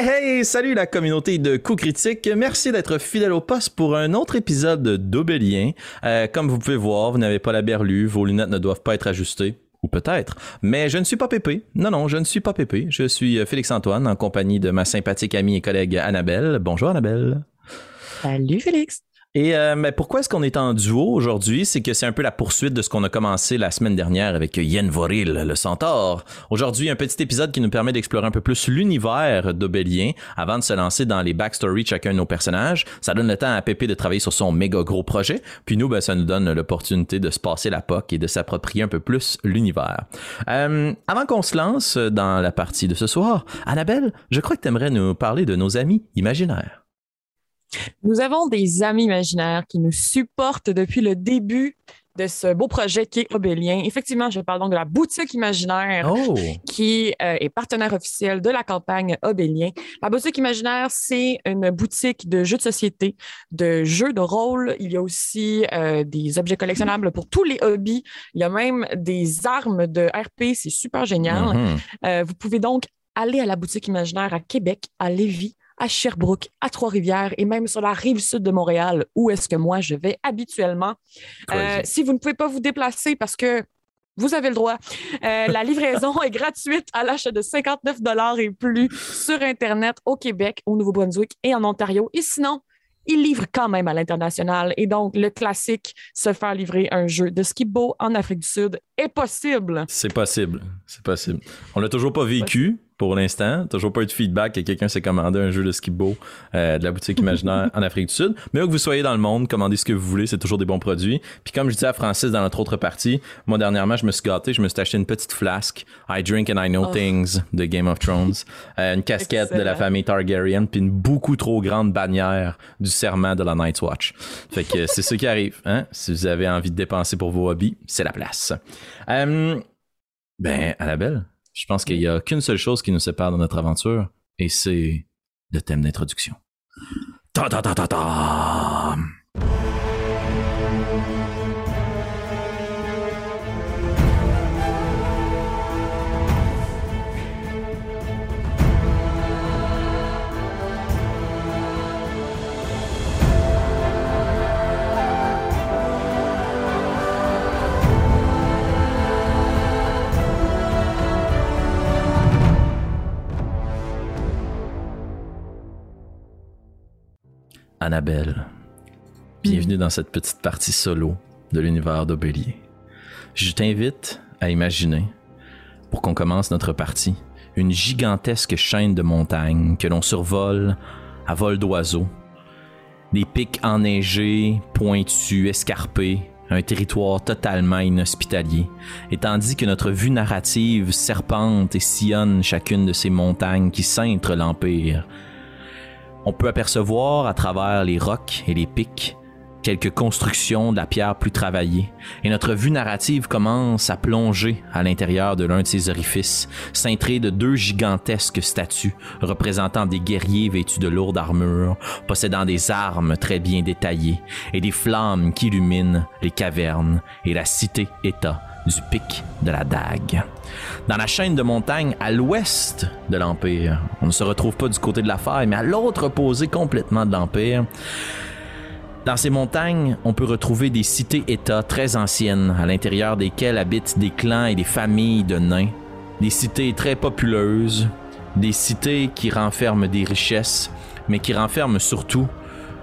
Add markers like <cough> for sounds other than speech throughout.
Hey, salut la communauté de coups critiques. Merci d'être fidèle au poste pour un autre épisode d'Obélien. Euh, comme vous pouvez voir, vous n'avez pas la berlue, vos lunettes ne doivent pas être ajustées. Ou peut-être. Mais je ne suis pas Pépé. Non, non, je ne suis pas Pépé. Je suis euh, Félix-Antoine en compagnie de ma sympathique amie et collègue Annabelle. Bonjour Annabelle. Salut Félix. Et euh, mais pourquoi est-ce qu'on est en duo aujourd'hui? C'est que c'est un peu la poursuite de ce qu'on a commencé la semaine dernière avec Yen Voril, le centaure. Aujourd'hui, un petit épisode qui nous permet d'explorer un peu plus l'univers d'Obélien avant de se lancer dans les backstories de chacun de nos personnages. Ça donne le temps à Pépé de travailler sur son méga gros projet. Puis nous, ben, ça nous donne l'opportunité de se passer la POC et de s'approprier un peu plus l'univers. Euh, avant qu'on se lance dans la partie de ce soir, Annabelle, je crois que tu nous parler de nos amis imaginaires. Nous avons des amis imaginaires qui nous supportent depuis le début de ce beau projet qui est Obélien. Effectivement, je parle donc de la boutique imaginaire Oh! qui euh, est partenaire officiel de la campagne Obélien. La boutique imaginaire, c'est une boutique de jeux de société, de jeux de rôle. Il y a aussi euh, des objets collectionnables pour tous les hobbies. Il y a même des armes de RP. C'est super génial. Mhm. Euh, vous pouvez donc aller à la boutique imaginaire à Québec, à Lévis, à Sherbrooke, à Trois-Rivières et même sur la rive sud de Montréal, où est-ce que moi je vais habituellement. Euh, si vous ne pouvez pas vous déplacer parce que vous avez le droit. euh, <laughs> la livraison est gratuite à l'achat de 59 et plus sur Internet au Québec, au Nouveau-Brunswick et en Ontario. Et sinon, ils livrent quand même à l'international. Et donc, le classique, se faire livrer un jeu de skibo en Afrique du Sud est possible. C'est possible. C'est possible. On l'a toujours pas vécu pour l'instant. Toujours pas eu de feedback que quelqu'un s'est commandé un jeu de skibo euh, de la boutique imaginaire <laughs> en Afrique du Sud. Mais où que vous soyez dans le monde, commandez ce que vous voulez, c'est toujours des bons produits. Puis comme je disais à Francis dans notre autre partie, moi dernièrement, je me suis gâté, je me suis acheté une petite flasque I Drink and I Know Oh. Things de Game of Thrones, <laughs> euh, une casquette de la famille Targaryen, puis une beaucoup trop grande bannière du serment de la Night's Watch. Fait que c'est ce qui <laughs> arrive. Hein? Si vous avez envie de dépenser pour vos hobbies, c'est la place. Euh, ben, Annabelle, je pense qu'il y a qu'une seule chose qui nous sépare de notre aventure, et c'est le thème d'introduction. Ta ta ta ta ta! Annabelle, bienvenue dans cette petite partie solo de l'univers d'Obélier. Je t'invite à imaginer, pour qu'on commence notre partie, une gigantesque chaîne de montagnes que l'on survole à vol d'oiseau. Des pics enneigés, pointus, escarpés, un territoire totalement inhospitalier. Et tandis que notre vue narrative serpente et sillonne chacune de ces montagnes qui cintrent l'Empire, on peut apercevoir à travers les rocs et les pics quelques constructions de la pierre plus travaillée, et notre vue narrative commence à plonger à l'intérieur de l'un de ces orifices, cintré de deux gigantesques statues représentant des guerriers vêtus de lourdes armures, possédant des armes très bien détaillées, et des flammes qui illuminent les cavernes et la cité-État du pic de la dague. Dans la chaîne de montagnes à l'ouest de l'Empire, on ne se retrouve pas du côté de la faille, mais à l'autre opposé complètement de l'Empire, dans ces montagnes, on peut retrouver des cités-États très anciennes, à l'intérieur desquelles habitent des clans et des familles de nains. Des cités très populeuses, des cités qui renferment des richesses, mais qui renferment surtout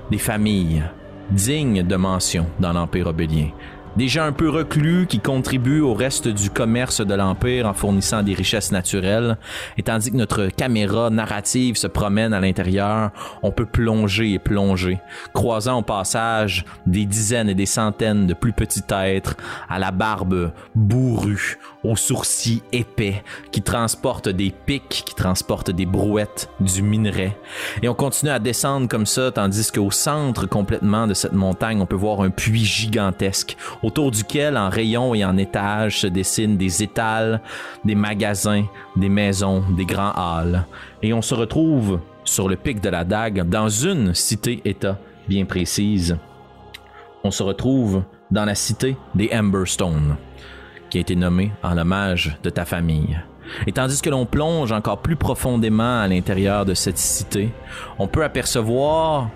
des familles dignes de mention dans l'Empire obélien. Des un peu reclus qui contribuent au reste du commerce de l'Empire en fournissant des richesses naturelles. Et tandis que notre caméra narrative se promène à l'intérieur, on peut plonger et plonger, croisant au passage des dizaines et des centaines de plus petits êtres à la barbe bourrue, aux sourcils épais, qui transportent des pics, qui transportent des brouettes, du minerai. Et on continue à descendre comme ça, tandis qu'au centre complètement de cette montagne, on peut voir un puits gigantesque, autour duquel, en rayons et en étages, se dessinent des étals, des magasins, des maisons, des grands halls. Et on se retrouve sur le pic de la dague, dans une cité-État bien précise. On se retrouve dans la cité des Emberstone, qui a été nommée en hommage de ta famille. Et tandis que l'on plonge encore plus profondément à l'intérieur de cette cité, on peut apercevoir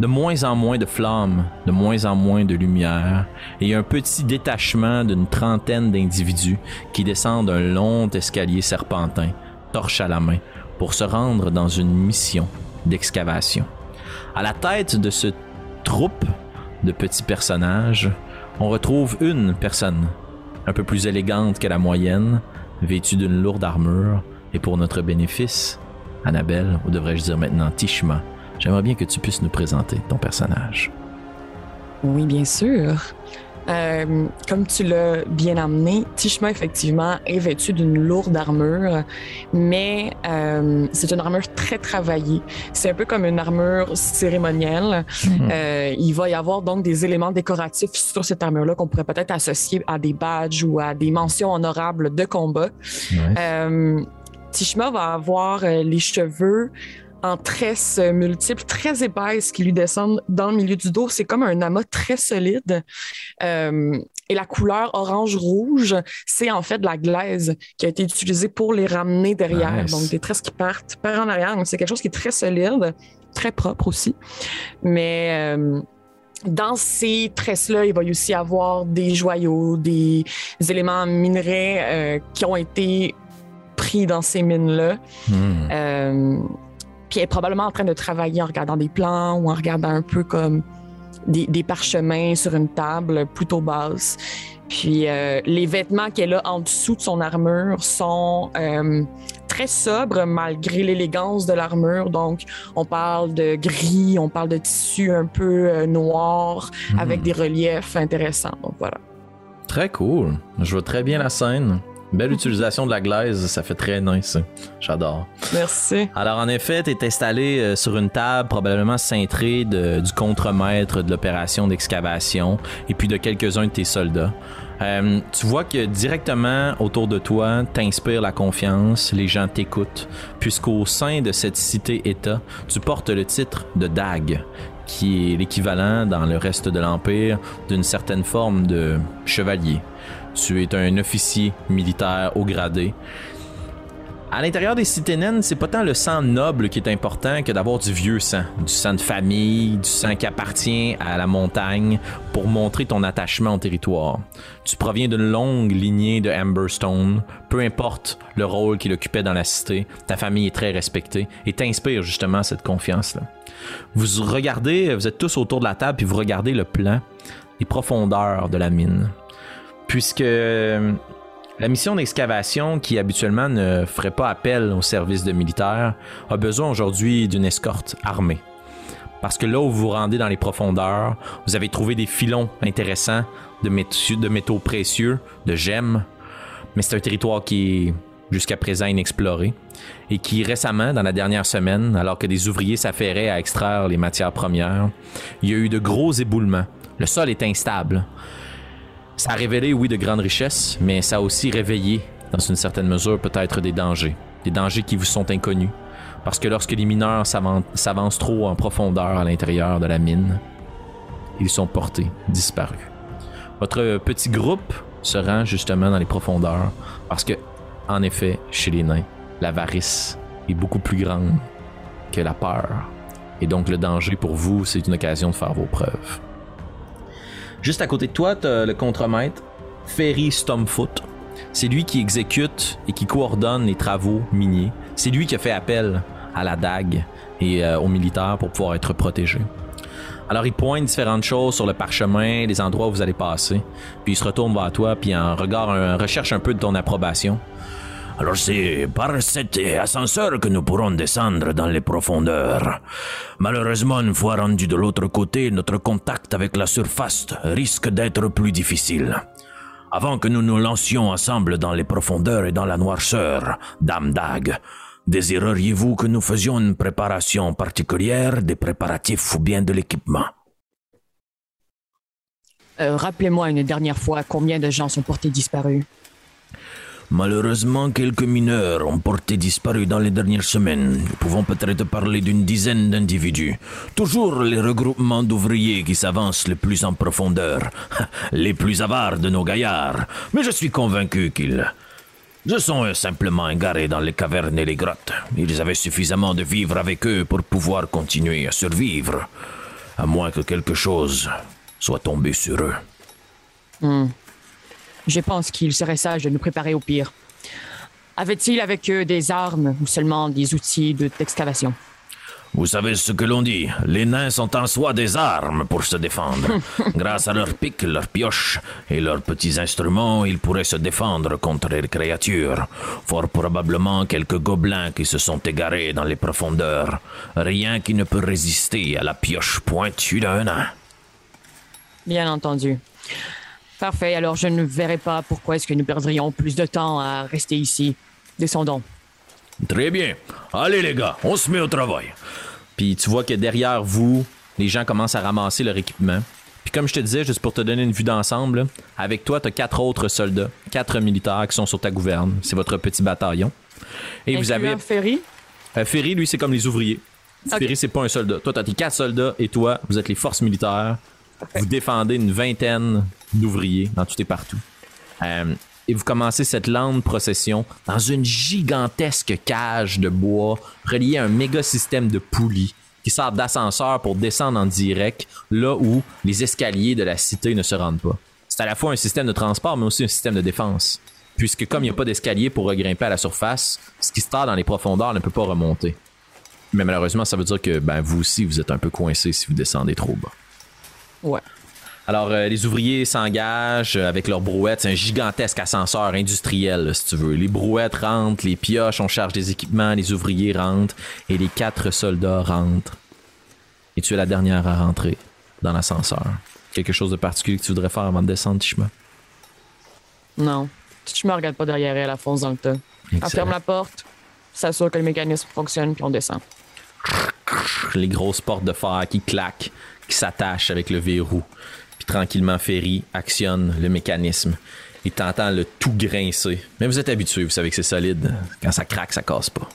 de moins en moins de flammes, de moins en moins de lumière, et un petit détachement d'une trentaine d'individus qui descendent un long escalier serpentin, torche à la main, pour se rendre dans une mission d'excavation. À la tête de ce troupe de petits personnages, on retrouve une personne, un peu plus élégante que la moyenne, vêtue d'une lourde armure, et pour notre bénéfice, Annabelle, ou devrais-je dire maintenant Tishma, J'aimerais bien que tu puisses nous présenter ton personnage. Oui, bien sûr. Euh, comme tu l'as bien amené, Tishma, effectivement, est vêtu d'une lourde armure, mais euh, c'est une armure très travaillée. C'est un peu comme une armure cérémonielle. Mhm. Euh, il va y avoir donc des éléments décoratifs sur cette armure-là qu'on pourrait peut-être associer à des badges ou à des mentions honorables de combat. Tishma va avoir les cheveux en tresses multiples, très épaisses qui lui descendent dans le milieu du dos. C'est comme un amas très solide. Euh, et la couleur orange-rouge, c'est en fait de la glaise qui a été utilisée pour les ramener derrière. Donc, des tresses qui partent par en arrière. Donc, c'est quelque chose qui est très solide, très propre aussi. Mais. Euh, dans ces tresses-là, il va y aussi avoir des joyaux, des éléments minerais euh, qui ont été pris dans ces mines-là. Qui est probablement en train de travailler en regardant des plans ou en regardant un peu comme des, parchemins sur une table plutôt basse. Puis euh, les vêtements qu'elle a en dessous de son armure sont euh, très sobres malgré l'élégance de l'armure. Donc on parle de gris, on parle de tissu un peu euh, noir mhm. avec des reliefs intéressants. Donc voilà. Très cool. Je vois très bien la scène. Belle utilisation de la glaise, ça fait très nice. J'adore. Merci. Alors, en effet, tu es installé euh, sur une table, probablement cintrée du contremaître de l'opération d'excavation et puis de quelques-uns de tes soldats. Euh, tu vois que directement autour de toi t'inspire la confiance, les gens t'écoutent, puisqu'au sein de cette cité-État, tu portes le titre de Dag, qui est l'équivalent dans le reste de l'Empire d'une certaine forme de chevalier. Tu es un officier militaire haut gradé. À l'intérieur des cités naines, c'est pas tant le sang noble qui est important que d'avoir du vieux sang, du sang de famille, du sang qui appartient à la montagne pour montrer ton attachement au territoire. Tu proviens d'une longue lignée de Amberstone, peu importe le rôle qu'il occupait dans la cité, ta famille est très respectée et t'inspire justement cette confiance-là. Vous regardez, vous êtes tous autour de la table puis vous regardez le plan, les profondeurs de la mine puisque euh, la mission d'excavation, qui habituellement ne ferait pas appel au service de militaires, a besoin aujourd'hui d'une escorte armée. Parce que là où vous vous rendez dans les profondeurs, vous avez trouvé des filons intéressants de métaux, de métaux précieux, de gemmes, mais c'est un territoire qui est jusqu'à présent inexploré et qui récemment, dans la dernière semaine, alors que des ouvriers s'affairaient à extraire les matières premières, il y a eu de gros éboulements. Le sol est instable. Ça a révélé, oui, de grandes richesses, mais ça a aussi réveillé, dans une certaine mesure, peut-être des dangers. Des dangers qui vous sont inconnus. Parce que lorsque les mineurs s'avancent trop en profondeur à l'intérieur de la mine, ils sont portés, disparus. Votre petit groupe se rend justement dans les profondeurs parce que, en effet, chez les nains, l'avarice est beaucoup plus grande que la peur. Et donc le danger pour vous, c'est une occasion de faire vos preuves. Juste à côté de toi, as le contremaître Ferry Stomfoot. C'est lui qui exécute et qui coordonne les travaux miniers. C'est lui qui a fait appel à la dague et euh, aux militaires pour pouvoir être protégé. Alors il pointe différentes choses sur le parchemin, les endroits où vous allez passer, puis il se retourne vers toi, puis en regard, recherche un peu de ton approbation. Alors c'est par cet ascenseur que nous pourrons descendre dans les profondeurs. Malheureusement, une fois rendu de l'autre côté, notre contact avec la surface risque d'être plus difficile. Avant que nous nous lancions ensemble dans les profondeurs et dans la noirceur, Dame Dag, désireriez-vous que nous faisions une préparation particulière, des préparatifs ou bien de l'équipement? Euh, Rappelez-moi une dernière fois combien de gens sont portés disparus. Malheureusement, quelques mineurs ont porté disparu dans les dernières semaines. Nous pouvons peut-être parler d'une dizaine d'individus. Toujours les regroupements d'ouvriers qui s'avancent le plus en profondeur. <laughs> les plus avares de nos gaillards. Mais je suis convaincu qu'ils Je sont simplement égarés dans les cavernes et les grottes. Ils avaient suffisamment de vivre avec eux pour pouvoir continuer à survivre. À moins que quelque chose soit tombé sur eux. Hmm. Je pense qu'il serait sage de nous préparer au pire. Avait-il avec eux des armes ou seulement des outils d'excavation? Vous savez ce que l'on dit, les nains sont en soi des armes pour se défendre. <laughs> Grâce à leurs pics, leurs pioches et leurs petits instruments, ils pourraient se défendre contre les créatures. Fort probablement quelques gobelins qui se sont égarés dans les profondeurs. Rien qui ne peut résister à la pioche pointue d'un nain. Bien entendu. Parfait, alors je ne verrai pas pourquoi est-ce que nous perdrions plus de temps à rester ici. Descendons. Très bien. Allez les gars, on se met au travail. Puis tu vois que derrière vous, les gens commencent à ramasser leur équipement. Puis comme je te disais, juste pour te donner une vue d'ensemble, avec toi, tu as quatre autres soldats, quatre militaires qui sont sur ta gouverne. C'est votre petit bataillon. Et vous avez. Ferry? Euh, Ferry, lui, c'est comme les ouvriers. Ferry, c'est pas un soldat. Toi, tu as tes quatre soldats et toi, vous êtes les forces militaires. Vous défendez une vingtaine d'ouvriers dans tout et partout. Euh, et vous commencez cette lente procession dans une gigantesque cage de bois reliée à un méga système de poulies qui servent d'ascenseur pour descendre en direct là où les escaliers de la cité ne se rendent pas. C'est à la fois un système de transport mais aussi un système de défense. Puisque comme il n'y a pas d'escalier pour regrimper à la surface, ce qui se trouve dans les profondeurs ne peut pas remonter. Mais malheureusement, ça veut dire que ben, vous aussi, vous êtes un peu coincé si vous descendez trop bas. Ouais. Alors, euh, les ouvriers s'engagent avec leurs brouettes. C'est un gigantesque ascenseur industriel, si tu veux. Les brouettes rentrent, les pioches, on charge des équipements, les ouvriers rentrent et les quatre soldats rentrent. Et tu es la dernière à rentrer dans l'ascenseur. Quelque chose de particulier que tu voudrais faire avant de descendre, Tishma? Non. Tishma regarde pas derrière elle, elle fonce dans le tas. Elle ferme la porte, s'assure que le mécanisme fonctionne, puis on descend. Les grosses portes de fer qui claquent, qui s'attachent avec le verrou tranquillement, Ferry actionne le mécanisme. Et t'entends le tout grincer. Mais vous êtes habitué, vous savez que c'est solide. Quand ça craque, ça casse pas.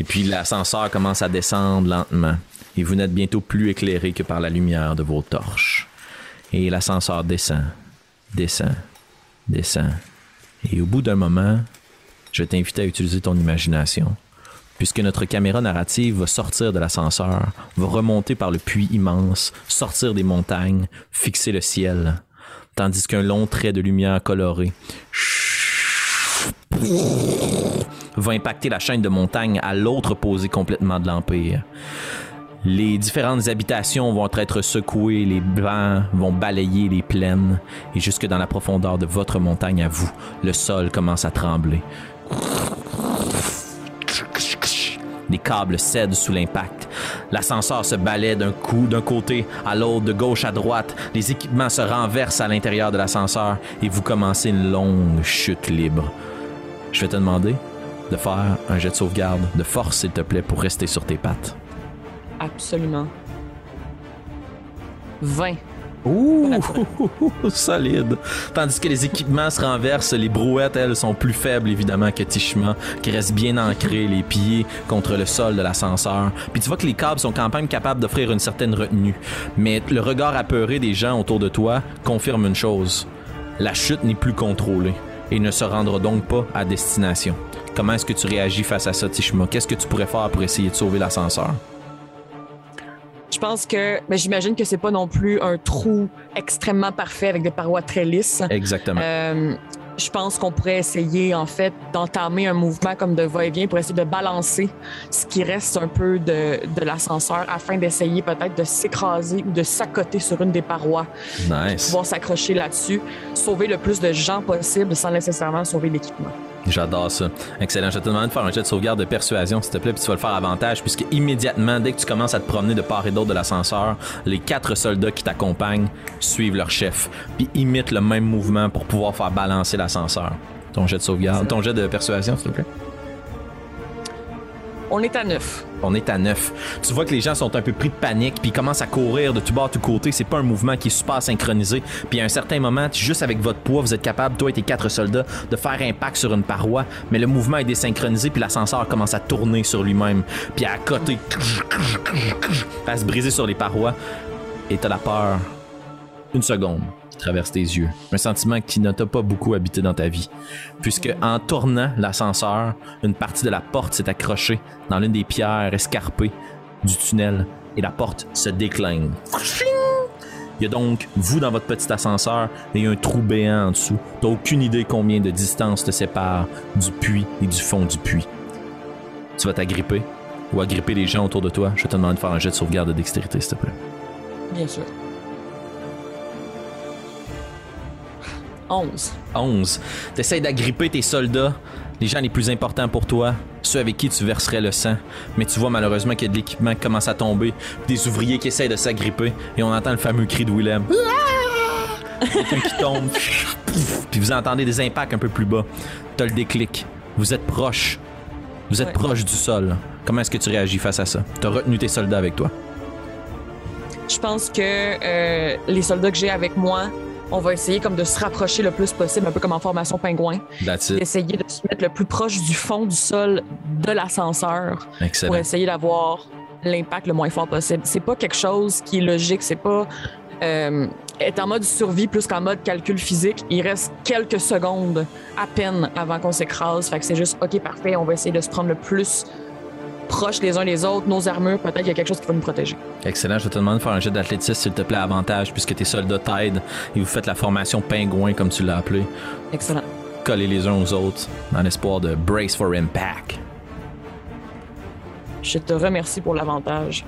Et puis l'ascenseur commence à descendre lentement. Et vous n'êtes bientôt plus éclairé que par la lumière de vos torches. Et l'ascenseur descend, descend, descend. Et au bout d'un moment, je vais t'inviter à utiliser ton imagination puisque notre caméra narrative va sortir de l'ascenseur, va remonter par le puits immense, sortir des montagnes, fixer le ciel, tandis qu'un long trait de lumière colorée va impacter la chaîne de montagnes à l'autre opposé complètement de l'Empire. Les différentes habitations vont être secouées, les vents vont balayer les plaines, et jusque dans la profondeur de votre montagne à vous, le sol commence à trembler. Les câbles cèdent sous l'impact. L'ascenseur se balaie d'un coup d'un côté à l'autre, de gauche à droite. Les équipements se renversent à l'intérieur de l'ascenseur et vous commencez une longue chute libre. Je vais te demander de faire un jet de sauvegarde de force, s'il te plaît, pour rester sur tes pattes. Absolument. 20. Ouh, <laughs> solide. Tandis que les équipements se renversent, les brouettes, elles, sont plus faibles, évidemment, que Tishma, qui reste bien ancré, les pieds contre le sol de l'ascenseur. Puis tu vois que les câbles sont quand même capables d'offrir une certaine retenue. Mais le regard apeuré des gens autour de toi confirme une chose. La chute n'est plus contrôlée et ne se rendra donc pas à destination. Comment est-ce que tu réagis face à ça, Tishma? Qu'est-ce que tu pourrais faire pour essayer de sauver l'ascenseur? Je pense que, mais ben, j'imagine que c'est pas non plus un trou extrêmement parfait avec des parois très lisses. Exactement. Euh, je pense qu'on pourrait essayer, en fait, d'entamer un mouvement comme de va-et-vient pour essayer de balancer ce qui reste un peu de, de l'ascenseur afin d'essayer peut-être de s'écraser ou de s'accoter sur une des parois. Nice. Pouvoir s'accrocher là-dessus, sauver le plus de gens possible sans nécessairement sauver l'équipement. J'adore ça. Excellent. Je te demande de faire un jet de sauvegarde de persuasion, s'il te plaît, puis tu vas le faire avantage, puisque immédiatement, dès que tu commences à te promener de part et d'autre de l'ascenseur, les quatre soldats qui t'accompagnent suivent leur chef, puis imitent le même mouvement pour pouvoir faire balancer l'ascenseur. Ton jet de sauvegarde, ton jet de persuasion, s'il te plaît. On est à neuf. On est à neuf. Tu vois que les gens sont un peu pris de panique, puis ils commencent à courir de tout bord, de tout côté. C'est pas un mouvement qui est super synchronisé. Puis à un certain moment, juste avec votre poids, vous êtes capable, toi et tes quatre soldats, de faire impact sur une paroi. Mais le mouvement est désynchronisé, puis l'ascenseur commence à tourner sur lui-même, puis à côté, à se briser sur les parois. Et t'as la peur. Une seconde. Traverse tes yeux. Un sentiment qui ne t'a pas beaucoup habité dans ta vie. Puisque en tournant l'ascenseur, une partie de la porte s'est accrochée dans l'une des pierres escarpées du tunnel et la porte se décline. Il y a donc vous dans votre petit ascenseur et un trou béant en dessous. T'as aucune idée combien de distance te sépare du puits et du fond du puits. Tu vas t'agripper ou agripper les gens autour de toi. Je te demande de faire un jet de sauvegarde de dextérité, s'il te plaît. Bien sûr. 11. 11. T'essayes d'agripper tes soldats, les gens les plus importants pour toi, ceux avec qui tu verserais le sang. Mais tu vois malheureusement qu'il y a de l'équipement qui commence à tomber, des ouvriers qui essayent de s'agripper, et on entend le fameux cri de Willem. Quelqu'un qui tombe, puis vous entendez des impacts un peu plus bas. T'as le déclic. Vous êtes proche. Vous êtes Ouais. proche du sol. Comment est-ce que tu réagis face à ça? T'as retenu tes soldats avec toi? Je pense que euh, les soldats que j'ai avec moi, on va essayer comme de se rapprocher le plus possible, un peu comme en formation pingouin, d'essayer de se mettre le plus proche du fond du sol de l'ascenseur pour essayer d'avoir l'impact le moins fort possible. C'est pas quelque chose qui est logique, c'est pas euh, être en mode survie plus qu'en mode calcul physique. Il reste quelques secondes à peine avant qu'on s'écrase, fait que c'est juste ok parfait, on va essayer de se prendre le plus proche les uns les autres, nos armures, peut-être qu'il y a quelque chose qui va nous protéger. Excellent. Je vais te demander de faire un jet d'athlétisme, s'il te plaît, avantage, puisque tes soldats t'aident et vous faites la formation pingouin, comme tu l'as appelé. Excellent. Collez les uns aux autres dans l'espoir de brace for impact. Je te remercie pour l'avantage.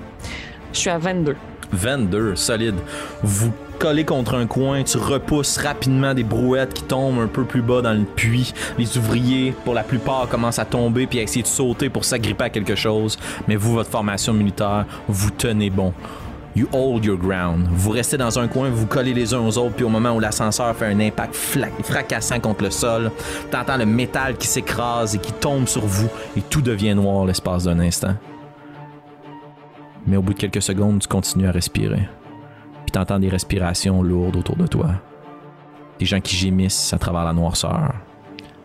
Je suis à 22. 22, solide. Vous collez contre un coin, tu repousses rapidement des brouettes qui tombent un peu plus bas dans le puits. Les ouvriers, pour la plupart, commencent à tomber puis à essayer de sauter pour s'agripper à quelque chose. Mais vous, votre formation militaire, vous tenez bon. You hold your ground. Vous restez dans un coin, vous collez les uns aux autres, puis au moment où l'ascenseur fait un impact fracassant contre le sol, t'entends le métal qui s'écrase et qui tombe sur vous, et tout devient noir l'espace d'un instant. Mais au bout de quelques secondes, tu continues à respirer. Puis t'entends des respirations lourdes autour de toi. Des gens qui gémissent à travers la noirceur.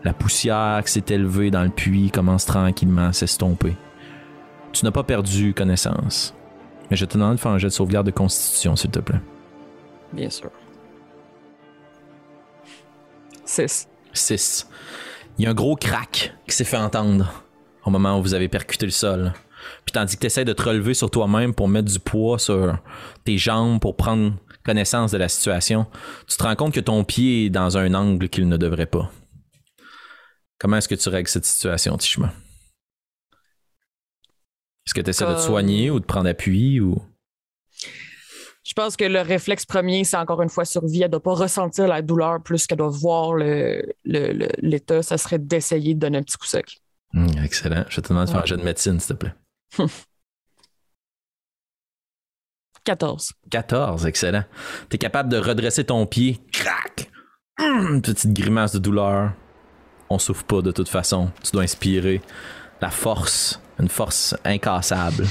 La poussière qui s'est élevée dans le puits commence tranquillement à s'estomper. Tu n'as pas perdu connaissance. Mais je te demande de faire un jet de sauvegarde de constitution, s'il te plaît. Bien sûr. 6. 6. Il y a un gros crack qui s'est fait entendre au moment où vous avez percuté le sol. Puis tandis que tu essaies de te relever sur toi-même pour mettre du poids sur tes jambes pour prendre connaissance de la situation, tu te rends compte que ton pied est dans un angle qu'il ne devrait pas. Comment est-ce que tu règles cette situation, Tishma? Est-ce que tu essaies de te soigner ou de prendre appui ou? Je pense que le réflexe premier, c'est encore une fois survie. Elle doit pas ressentir la douleur plus qu'elle doit voir le- le- le- l'état. Ça serait d'essayer de donner un petit coup sec. Hum, excellent. Je te demande de faire un jet de médecine, s'il te plaît. <laughs> 14. 14, excellent. T'es capable de redresser ton pied. Crac! Hum, petite grimace de douleur. On souffre pas de toute façon. Tu dois inspirer la force, une force incassable.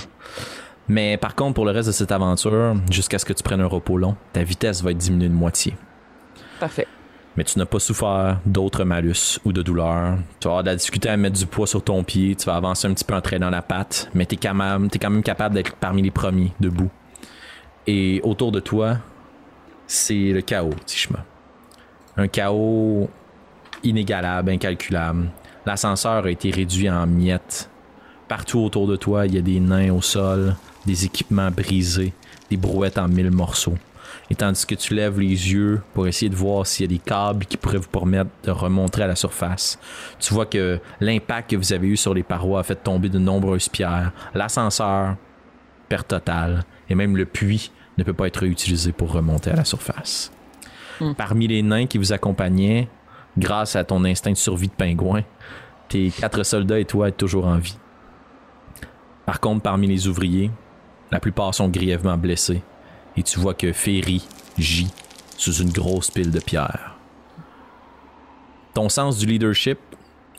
Mais par contre, pour le reste de cette aventure, jusqu'à ce que tu prennes un repos long, ta vitesse va être diminuée de moitié. Parfait. Mais tu n'as pas souffert d'autres malus ou de douleur. Tu vas avoir de la à mettre du poids sur ton pied. Tu vas avancer un petit peu en traînant la patte. Mais tu es, quand même- t'es quand même capable d'être parmi les premiers debout. Et autour de toi, c'est le chaos, Tishma. Un chaos inégalable, incalculable. L'ascenseur a été réduit en miettes. Partout autour de toi, il y a des nains au sol, des équipements brisés, des brouettes en mille morceaux. Et tandis que tu lèves les yeux pour essayer de voir s'il y a des câbles qui pourraient vous permettre de remonter à la surface, tu vois que l'impact que vous avez eu sur les parois a fait tomber de nombreuses pierres. L'ascenseur, perte totale, et même le puits ne peut pas être utilisé pour remonter à la surface. Hmm. Parmi les nains qui vous accompagnaient, grâce à ton instinct de survie de pingouin, tes quatre soldats et toi êtes toujours en vie. Par contre, parmi les ouvriers, la plupart sont grièvement blessés et tu vois que Ferry gît sous une grosse pile de pierres. Ton sens du leadership,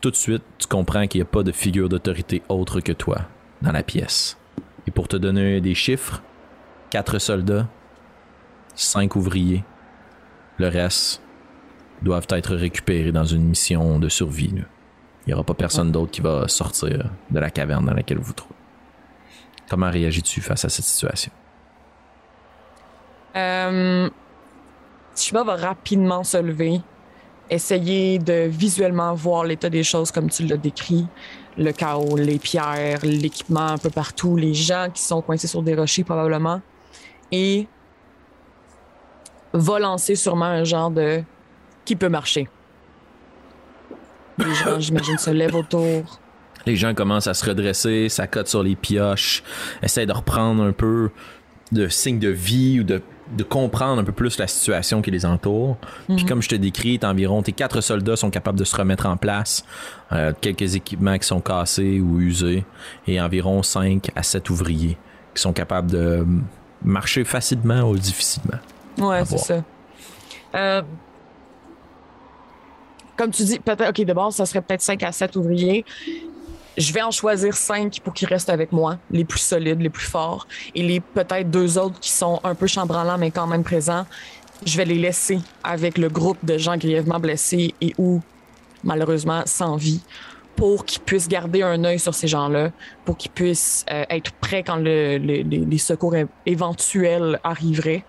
tout de suite, tu comprends qu'il n'y a pas de figure d'autorité autre que toi dans la pièce. Et pour te donner des chiffres, quatre soldats, cinq ouvriers, le reste doivent être récupérés dans une mission de survie. Il n'y aura pas personne d'autre qui va sortir de la caverne dans laquelle vous vous trouvez. Comment réagis-tu face à cette situation? Euh, Shiba va rapidement se lever, essayer de visuellement voir l'état des choses comme tu l'as décrit. Le chaos, les pierres, l'équipement un peu partout, les gens qui sont coincés sur des rochers probablement. Et va lancer sûrement un genre de qui peut marcher. Les gens, j'imagine, se lèvent autour. Les gens commencent à se redresser, s'accotent sur les pioches, essayent de reprendre un peu de signes de vie ou de, comprendre un peu plus la situation qui les entoure. Puis comme je te décris, environ tes quatre soldats sont capables de se remettre en place, euh, quelques équipements qui sont cassés ou usés, et environ 5 à 7 ouvriers qui sont capables de marcher facilement ou difficilement. Ouais, c'est ça. Euh, comme tu dis, peut-être, OK, de base, ça serait peut-être 5 à 7 ouvriers. Je vais en choisir 5 pour qu'ils restent avec moi, les plus solides, les plus forts. Et les peut-être deux autres qui sont un peu chambranlants, mais quand même présents, je vais les laisser avec le groupe de gens grièvement blessés et ou, malheureusement, sans vie pour qu'ils puissent garder un œil sur ces gens-là, pour qu'ils puissent euh, être prêts quand les secours éventuels arriveraient.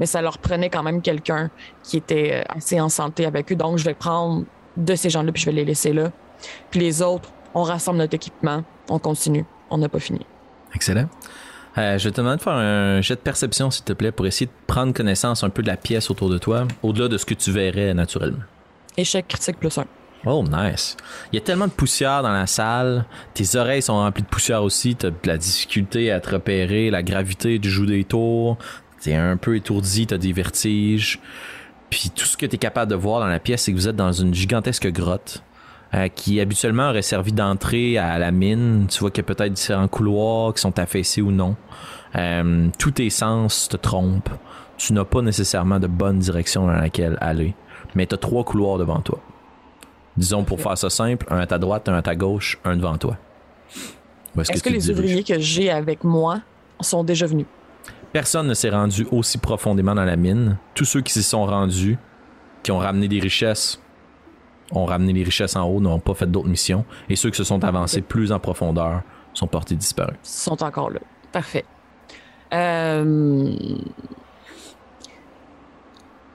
Mais ça leur prenait quand même quelqu'un qui était euh, assez en santé avec eux. Donc, je vais prendre de ces gens-là, puis je vais les laisser là. Puis les autres, on rassemble notre équipement, on continue. On n'a pas fini. Excellent. Euh, je vais te demander de faire un jet de perception, s'il te plaît, pour essayer de prendre connaissance un peu de la pièce autour de toi, au-delà de ce que tu verrais naturellement. Échec critique plus un. Oh, nice. Il y a tellement de poussière dans la salle. Tes oreilles sont remplies de poussière aussi. T'as de la difficulté à te repérer, la gravité du joue des tours. T'es un peu étourdi, t'as des vertiges. Puis tout ce que t'es capable de voir dans la pièce, c'est que vous êtes dans une gigantesque grotte. Euh, qui habituellement aurait servi d'entrée à la mine. Tu vois qu'il y a peut-être différents couloirs qui sont affaissés ou non. Euh, tous tes sens te trompent. Tu n'as pas nécessairement de bonne direction dans laquelle aller. Mais tu as trois couloirs devant toi. Disons, pour faire ça simple, un à ta droite, un à ta gauche, un devant toi. Est-ce que, les ouvriers que j'ai avec moi sont déjà venus? Personne ne s'est rendu aussi profondément dans la mine. Tous ceux qui s'y sont rendus, qui ont ramené des richesses, ont ramené les richesses en haut, n'ont pas fait d'autres missions. Et ceux qui se sont avancés plus en profondeur sont portés disparus. Sont encore là. Parfait. Euh...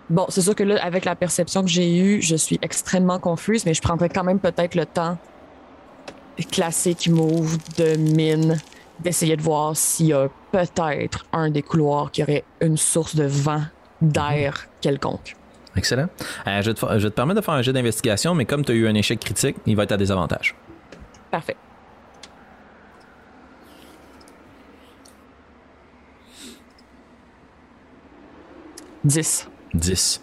Bon, c'est sûr que là, avec la perception que j'ai eue, je suis extrêmement confuse, mais je prendrais quand même peut-être le temps classique move de mine d'essayer de voir s'il y a peut-être un des couloirs qui aurait une source de vent, d'air quelconque. Excellent. Euh, je, vais te, permettre de faire un jeu d'investigation, mais comme tu as eu un échec critique, il va être à désavantage. Parfait. Dix. 10.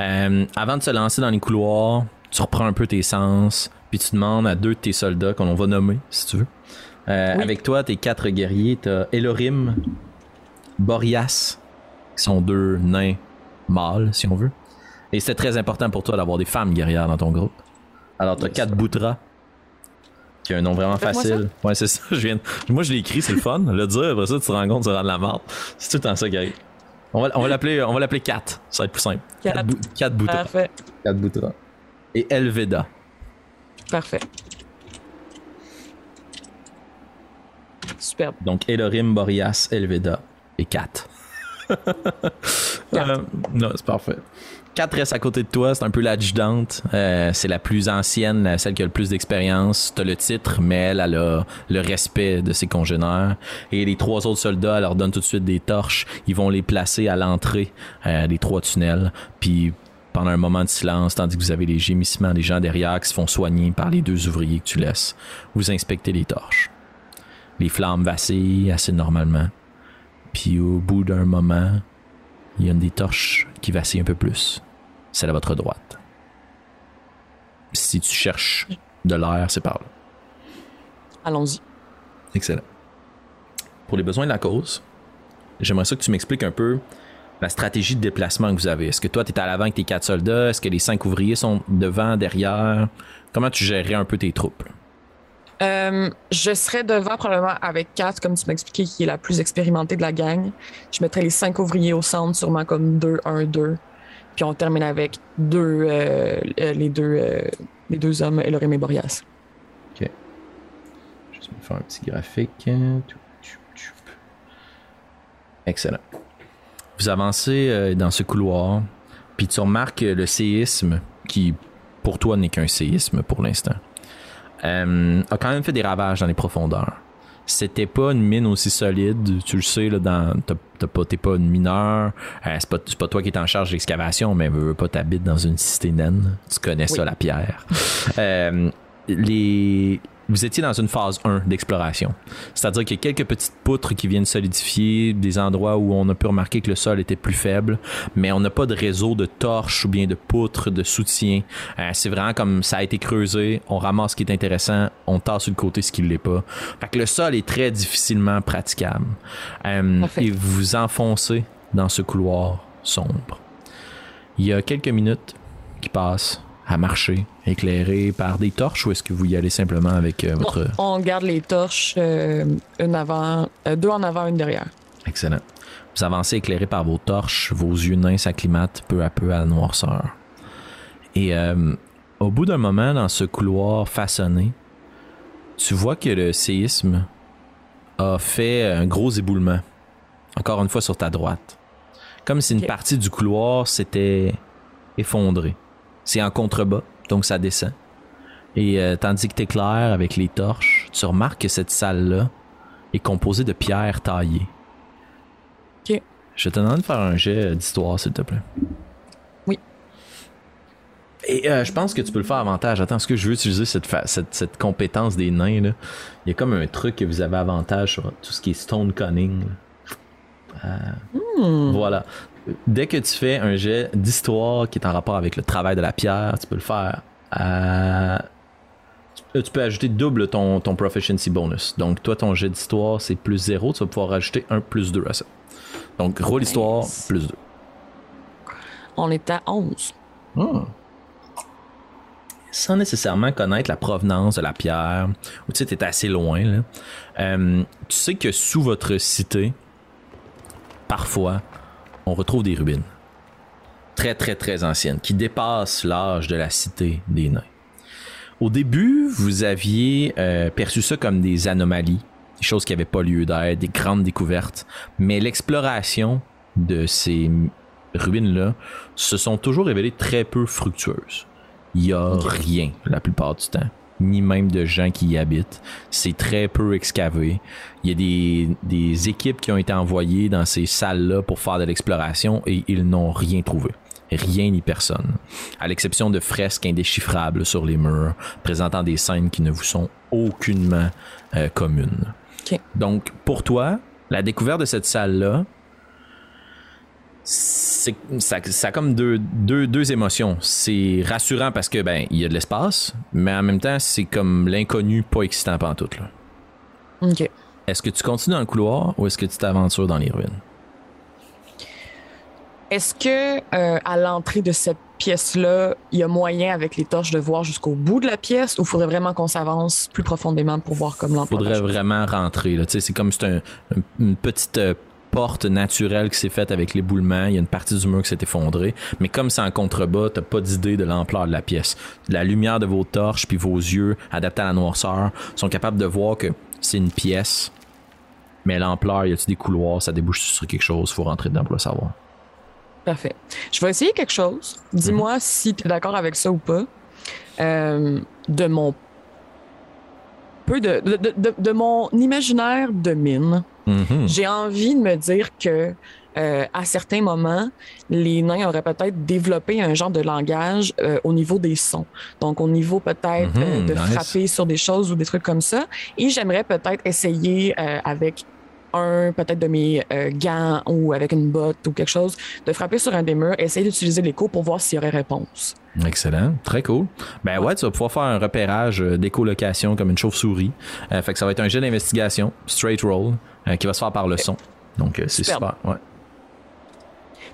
Euh, avant de se lancer dans les couloirs, tu reprends un peu tes sens, puis tu demandes à deux de tes soldats, qu'on va nommer, si tu veux. Euh, avec toi, tes quatre guerriers, tu as Elorim, Boreas, qui sont deux nains mâles, si on veut. Et c'est très important pour toi d'avoir des femmes guerrières dans ton groupe. Alors, tu as quatre Boutra, qui a un nom vraiment facile. Ouais, c'est ça. Je viens... Moi, je l'ai écrit, c'est le fun. Le dire, après ça, tu te rends compte, tu rends de la mort. C'est tout le temps ça, guerrier. On va, on va l'appeler, on va l'appeler Kat. Ça va être plus simple. Kat, Kat Boutra. Parfait. Kat Boutra. Et Elveda. Parfait. Superbe. Donc Elorim, Boreas, Elveda et Kat. euh, non, c'est parfait. 4 reste à côté de toi, c'est un peu l'adjudante. Euh, c'est la plus ancienne, celle qui a le plus d'expérience. T'as le titre, mais elle, a le respect de ses congénères. Et les trois autres soldats, elle leur donne tout de suite des torches. Ils vont les placer à l'entrée euh, des trois tunnels. Puis pendant un moment de silence, tandis que vous avez les gémissements des gens derrière qui se font soigner par les deux ouvriers que tu laisses, vous inspectez les torches. Les flammes vacillent assez normalement. Puis au bout d'un moment, il y a une des torches qui vacille un peu plus c'est à votre droite. Si tu cherches de l'air, c'est par là. Allons-y. Excellent. Pour les besoins de la cause, j'aimerais ça que tu m'expliques un peu la stratégie de déplacement que vous avez. Est-ce que toi, tu es à l'avant avec tes quatre soldats? Est-ce que les cinq ouvriers sont devant, derrière? Comment tu gérerais un peu tes troupes? Euh, je serais devant probablement avec quatre, comme tu m'expliquais, qui est la plus expérimentée de la gang. Je mettrais les cinq ouvriers au centre, sûrement comme deux, un, deux. Puis on termine avec deux, euh, euh, les, deux, euh, les deux hommes, Elorim et Boreas. Ok. Je vais faire un petit graphique. Excellent. Vous avancez dans ce couloir. Puis tu remarques le séisme, qui pour toi n'est qu'un séisme pour l'instant, a quand même fait des ravages dans les profondeurs. C'était pas une mine aussi solide, tu le sais, là, dans, t'as, pas, t'es pas une mineur, euh, c'est, pas, pas toi qui es en charge de l'excavation, mais veux, pas t'habites dans une cité naine, tu connais ça, la pierre. euh, les, vous étiez dans une phase 1 d'exploration. C'est-à-dire qu'il y a quelques petites poutres qui viennent solidifier des endroits où on a pu remarquer que le sol était plus faible, mais on n'a pas de réseau de torches ou bien de poutres de soutien. Euh, c'est vraiment comme ça a été creusé, on ramasse ce qui est intéressant, on tasse sur le côté ce qui ne l'est pas. Fait que le sol est très difficilement praticable. Euh, et vous vous enfoncez dans ce couloir sombre. Il y a quelques minutes qui passent à marcher, éclairé par des torches, ou est-ce que vous y allez simplement avec euh, votre... On, garde les torches, euh, une avant, euh, deux en avant, une derrière. Excellent. Vous avancez éclairé par vos torches, vos yeux nains s'acclimatent peu à peu à la noirceur. Et au bout d'un moment, dans ce couloir façonné, tu vois que le séisme a fait un gros éboulement, encore une fois sur ta droite. Comme si une partie du couloir s'était effondrée. C'est en contrebas, donc ça descend. Et euh, tandis que tu éclaires avec les torches, tu remarques que cette salle-là est composée de pierres taillées. Ok. Je te demande de faire un jet d'histoire, s'il te plaît. Oui. Et euh, je pense que tu peux le faire avantage. Attends, est-ce que je veux utiliser cette, cette, compétence des nains? Là? Il y a comme un truc que vous avez avantage sur tout ce qui est stone cunning. Hmm. Voilà dès que tu fais un jet d'histoire qui est en rapport avec le travail de la pierre, tu peux le faire à... Tu peux ajouter double ton, ton proficiency bonus. Donc, toi, ton jet d'histoire, c'est plus 0. Tu vas pouvoir rajouter un plus 2 à ça. Donc, roule histoire, plus 2. On est à 11. Hmm. Sans nécessairement connaître la provenance de la pierre, ou tu sais, t'es assez loin, là. Euh, tu sais que sous votre cité, parfois, on retrouve des rubines. Très, très, très anciennes, qui dépassent l'âge de la cité des nains. Au début, vous aviez euh, perçu ça comme des anomalies, des choses qui n'avaient pas lieu d'être, des grandes découvertes, mais l'exploration de ces ruines-là se sont toujours révélées très peu fructueuses. Il n'y a rien la plupart du temps ni même de gens qui y habitent. C'est très peu excavé. Il y a des, des équipes qui ont été envoyées dans ces salles-là pour faire de l'exploration et ils n'ont rien trouvé. Rien ni personne. À l'exception de fresques indéchiffrables sur les murs, présentant des scènes qui ne vous sont aucunement euh, communes. Donc, pour toi, la découverte de cette salle-là, ça, ça a comme deux, deux, deux émotions. C'est rassurant parce que ben il y a de l'espace, mais en même temps c'est comme l'inconnu pas excitant pendant tout là. Ok. Est-ce que tu continues dans le couloir ou est-ce que tu t'aventures dans les ruines? Est-ce que euh, à l'entrée de cette pièce-là, il y a moyen avec les torches de voir jusqu'au bout de la pièce ou faudrait vraiment qu'on s'avance plus profondément pour voir comme l'emploi? Faudrait vraiment rentrer. Là. C'est comme c'est un, une petite euh, porte naturelle qui s'est faite avec l'éboulement. Il y a une partie du mur qui s'est effondrée. Mais comme c'est en contrebas, t'as pas d'idée de l'ampleur de la pièce. La lumière de vos torches puis vos yeux, adaptés à la noirceur, sont capables de voir que c'est une pièce. Mais l'ampleur, y a-tu des couloirs, ça débouche sur quelque chose, faut rentrer dedans pour le savoir. Parfait. Je vais essayer quelque chose. Dis-moi mhm. si tu es d'accord avec ça ou pas. Euh, de mon peu de, de, mon imaginaire de mine, mhm. j'ai envie de me dire que euh, à certains moments, les nains auraient peut-être développé un genre de langage euh, au niveau des sons. Donc, au niveau peut-être euh, mhm, de frapper sur des choses ou des trucs comme ça. Et j'aimerais peut-être essayer avec un peut-être de mes gants ou avec une botte ou quelque chose, de frapper sur un des murs, essayer d'utiliser l'écho pour voir s'il y aurait réponse. Excellent, très cool. Ben ouais, tu vas pouvoir faire un repérage euh, d'écolocation comme une chauve-souris. Euh, fait que ça va être un jeu d'investigation, straight roll, euh, qui va se faire par le son. Donc c'est super. Ouais.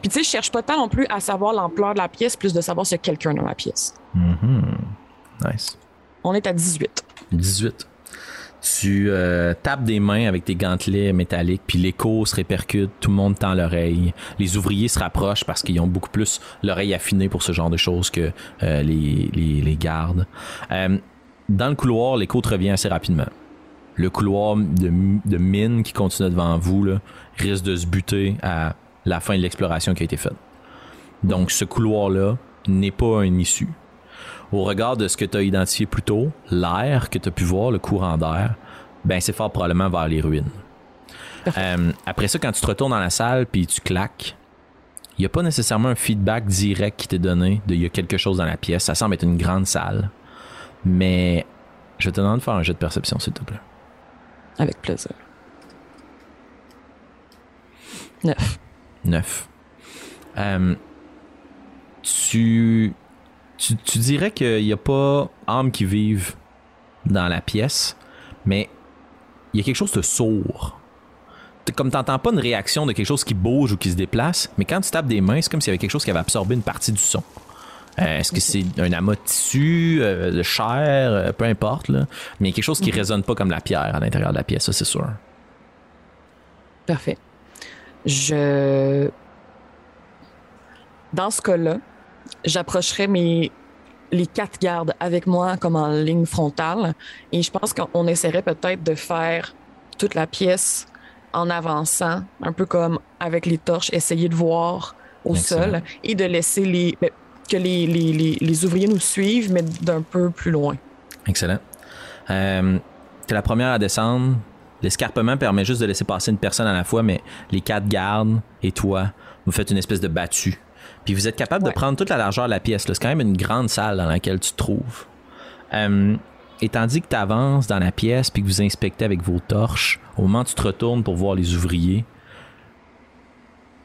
Puis tu sais, je cherche pas tant non plus à savoir l'ampleur de la pièce, plus de savoir s'il y a quelqu'un dans la pièce. Mm-hmm. Nice. On est à 18. 18 tu euh, tapes des mains avec tes gantelets métalliques, puis l'écho se répercute, tout le monde tend l'oreille. Les ouvriers se rapprochent parce qu'ils ont beaucoup plus l'oreille affinée pour ce genre de choses que euh, les, gardes. Euh, dans le couloir, l'écho te revient assez rapidement. Le couloir de, de mine qui continue devant vous là, risque de se buter à la fin de l'exploration qui a été faite. Donc, ce couloir-là n'est pas une issue. Au regard de ce que tu as identifié plus tôt, l'air que tu as pu voir, le courant d'air, ben c'est fort probablement vers les ruines. Euh, après ça, quand tu te retournes dans la salle puis tu claques, il n'y a pas nécessairement un feedback direct qui t'est donné de il y a quelque chose dans la pièce. Ça semble être une grande salle. Mais je te demande de faire un jet de perception, s'il te plaît. Avec plaisir. Neuf. Neuf. Euh, tu, tu, dirais qu'il n'y a pas âme qui vivent dans la pièce, mais il y a quelque chose de sourd. Comme tu n'entends pas une réaction de quelque chose qui bouge ou qui se déplace, mais quand tu tapes des mains, c'est comme s'il y avait quelque chose qui avait absorbé une partie du son. Euh, est-ce que c'est un amas de tissu, euh, de chair, euh, peu importe, là. mais il y a quelque chose qui ne résonne pas comme la pierre à l'intérieur de la pièce, ça c'est sûr. Parfait. Je. Dans ce cas-là, j'approcherai mes les quatre gardes avec moi comme en ligne frontale et je pense qu'on essaierait peut-être de faire toute la pièce en avançant, un peu comme avec les torches, essayer de voir au sol et de laisser les ben, que les, les, les, ouvriers nous suivent, mais d'un peu plus loin. Excellent. Euh, la première à descendre. L'escarpement permet juste de laisser passer une personne à la fois, mais les quatre gardes et toi, vous faites une espèce de battue puis vous êtes capable de prendre toute la largeur de la pièce. C'est quand même une grande salle dans laquelle tu te trouves. Euh, et tandis que tu avances dans la pièce puis que vous inspectez avec vos torches, au moment où tu te retournes pour voir les ouvriers,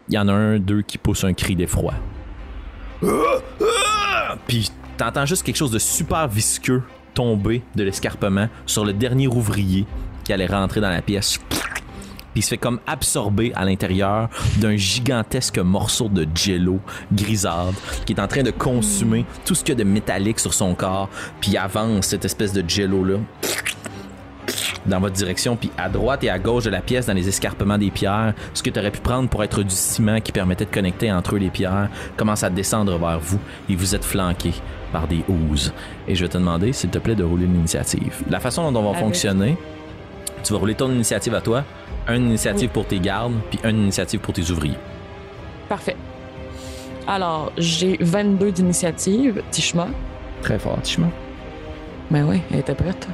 il y en a un, deux qui poussent un cri d'effroi. Puis t'entends juste quelque chose de super visqueux tomber de l'escarpement sur le dernier ouvrier qui allait rentrer dans la pièce il se fait comme absorber à l'intérieur d'un gigantesque morceau de jello grisâtre qui est en train de consumer tout ce qu'il y a de métallique sur son corps, puis avance cette espèce de jello là dans votre direction, puis à droite et à gauche de la pièce, dans les escarpements des pierres, ce que tu aurais pu prendre pour être du ciment qui permettait de connecter entre eux les pierres, commence à descendre vers vous et vous êtes flanqué par des housses. Et je vais te demander, s'il te plaît, de rouler une initiative. La façon dont on va fonctionner, tu vas rouler ton initiative à toi, une initiative pour tes gardes, puis une initiative pour tes ouvriers. Parfait. Alors, j'ai 22 d'initiative, Tishma. Très fort, Tishma. Ben oui, elle était prête.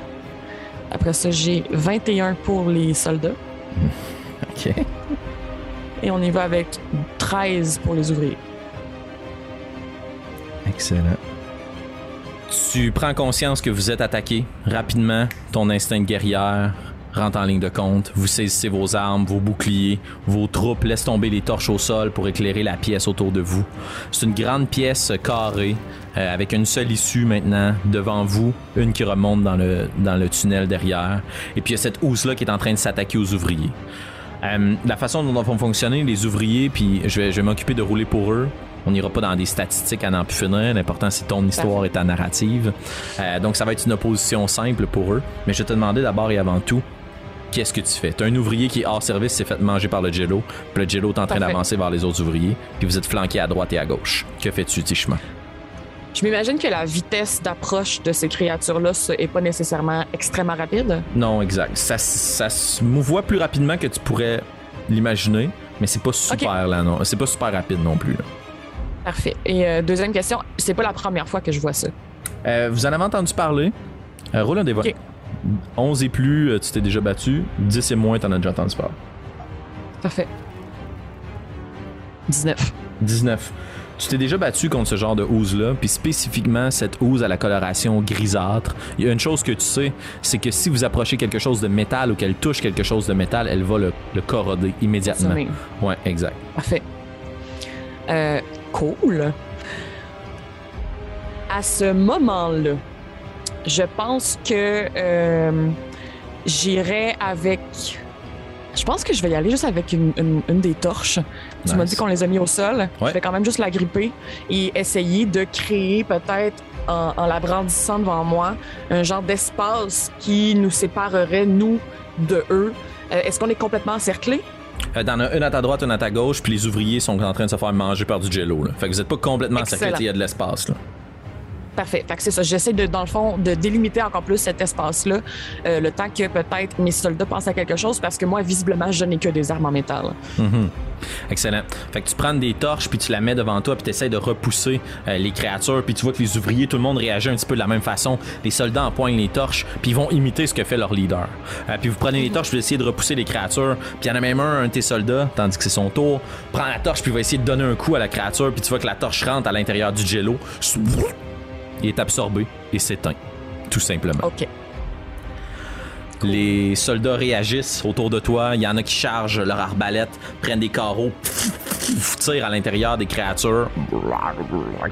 Après ça, j'ai 21 pour les soldats. <laughs> OK. Et on y va avec 13 pour les ouvriers. Excellent. Tu prends conscience que vous êtes attaqué rapidement, ton instinct de guerrière rentre en ligne de compte. Vous saisissez vos armes, vos boucliers, vos troupes laissent tomber les torches au sol pour éclairer la pièce autour de vous. C'est une grande pièce carrée euh, avec une seule issue maintenant devant vous, une qui remonte dans le, dans le tunnel derrière. Et puis il y a cette housse-là qui est en train de s'attaquer aux ouvriers. Euh, la façon dont vont fonctionner les ouvriers, puis je vais, je vais m'occuper de rouler pour eux. On n'ira pas dans des statistiques à n'en plus finir. L'important, c'est ton histoire et ta narrative. Euh, donc, ça va être une opposition simple pour eux. Mais je vais te demander d'abord et avant tout, qu'est-ce que tu fais? Tu as un ouvrier qui est hors service, s'est fait manger par le jello, puis le jello est en train d'avancer vers les autres ouvriers, puis vous êtes flanqués à droite et à gauche. Que fais-tu, Tichement? Je m'imagine que la vitesse d'approche de ces créatures-là est pas nécessairement extrêmement rapide. Non, exact. Ça, ça se mouvoie plus rapidement que tu pourrais l'imaginer, mais c'est pas super là, non. C'est pas super rapide non plus. Parfait. Et euh, deuxième question, c'est pas la première fois que je vois ça. Euh, vous en avez entendu parler? Euh, roule un débat. 11 et plus, euh, tu t'es déjà battu. 10 et moins, t'en as déjà entendu parler. Parfait. 19. 19. Tu t'es déjà battu contre ce genre de housse-là, puis spécifiquement cette housse à la coloration grisâtre. Il y a une chose que tu sais, c'est que si vous approchez quelque chose de métal ou qu'elle touche quelque chose de métal, elle va le, corroder immédiatement. Ouais, exact. Parfait. Euh, cool. À ce moment-là, je pense que euh, j'irai avec. Je pense que je vais y aller juste avec une, des torches. Tu m'as dit qu'on les a mis au sol. Je vais quand même juste la gripper et essayer de créer peut-être en, la brandissant devant moi un genre d'espace qui nous séparerait, nous, de eux. Euh, est-ce qu'on est complètement encerclés? Euh, dans une à ta droite, une à ta gauche, puis les ouvriers sont en train de se faire manger par du jello. Fait que vous n'êtes pas complètement encerclés, il y a de l'espace. Parfait. Fait que c'est ça. J'essaie de, dans le fond, de délimiter encore plus cet espace-là, euh, le temps que peut-être mes soldats pensent à quelque chose, parce que moi, visiblement, je n'ai que des armes en métal. Mhm. Excellent. Fait que tu prends des torches, puis tu la mets devant toi, puis tu essaies de repousser euh, les créatures, puis tu vois que les ouvriers, tout le monde réagit un petit peu de la même façon. Les soldats empoignent les torches, puis ils vont imiter ce que fait leur leader. Euh, puis vous prenez les torches, puis vous essayez de repousser les créatures, puis il y en a même un, un de tes soldats, tandis que c'est son tour, prend la torche, puis va essayer de donner un coup à la créature, puis tu vois que la torche rentre à l'intérieur du jello. Il est absorbé et s'éteint, tout simplement. OK. Les soldats réagissent autour de toi. Il y en a qui chargent leur arbalète, prennent des carreaux, tirent à l'intérieur des créatures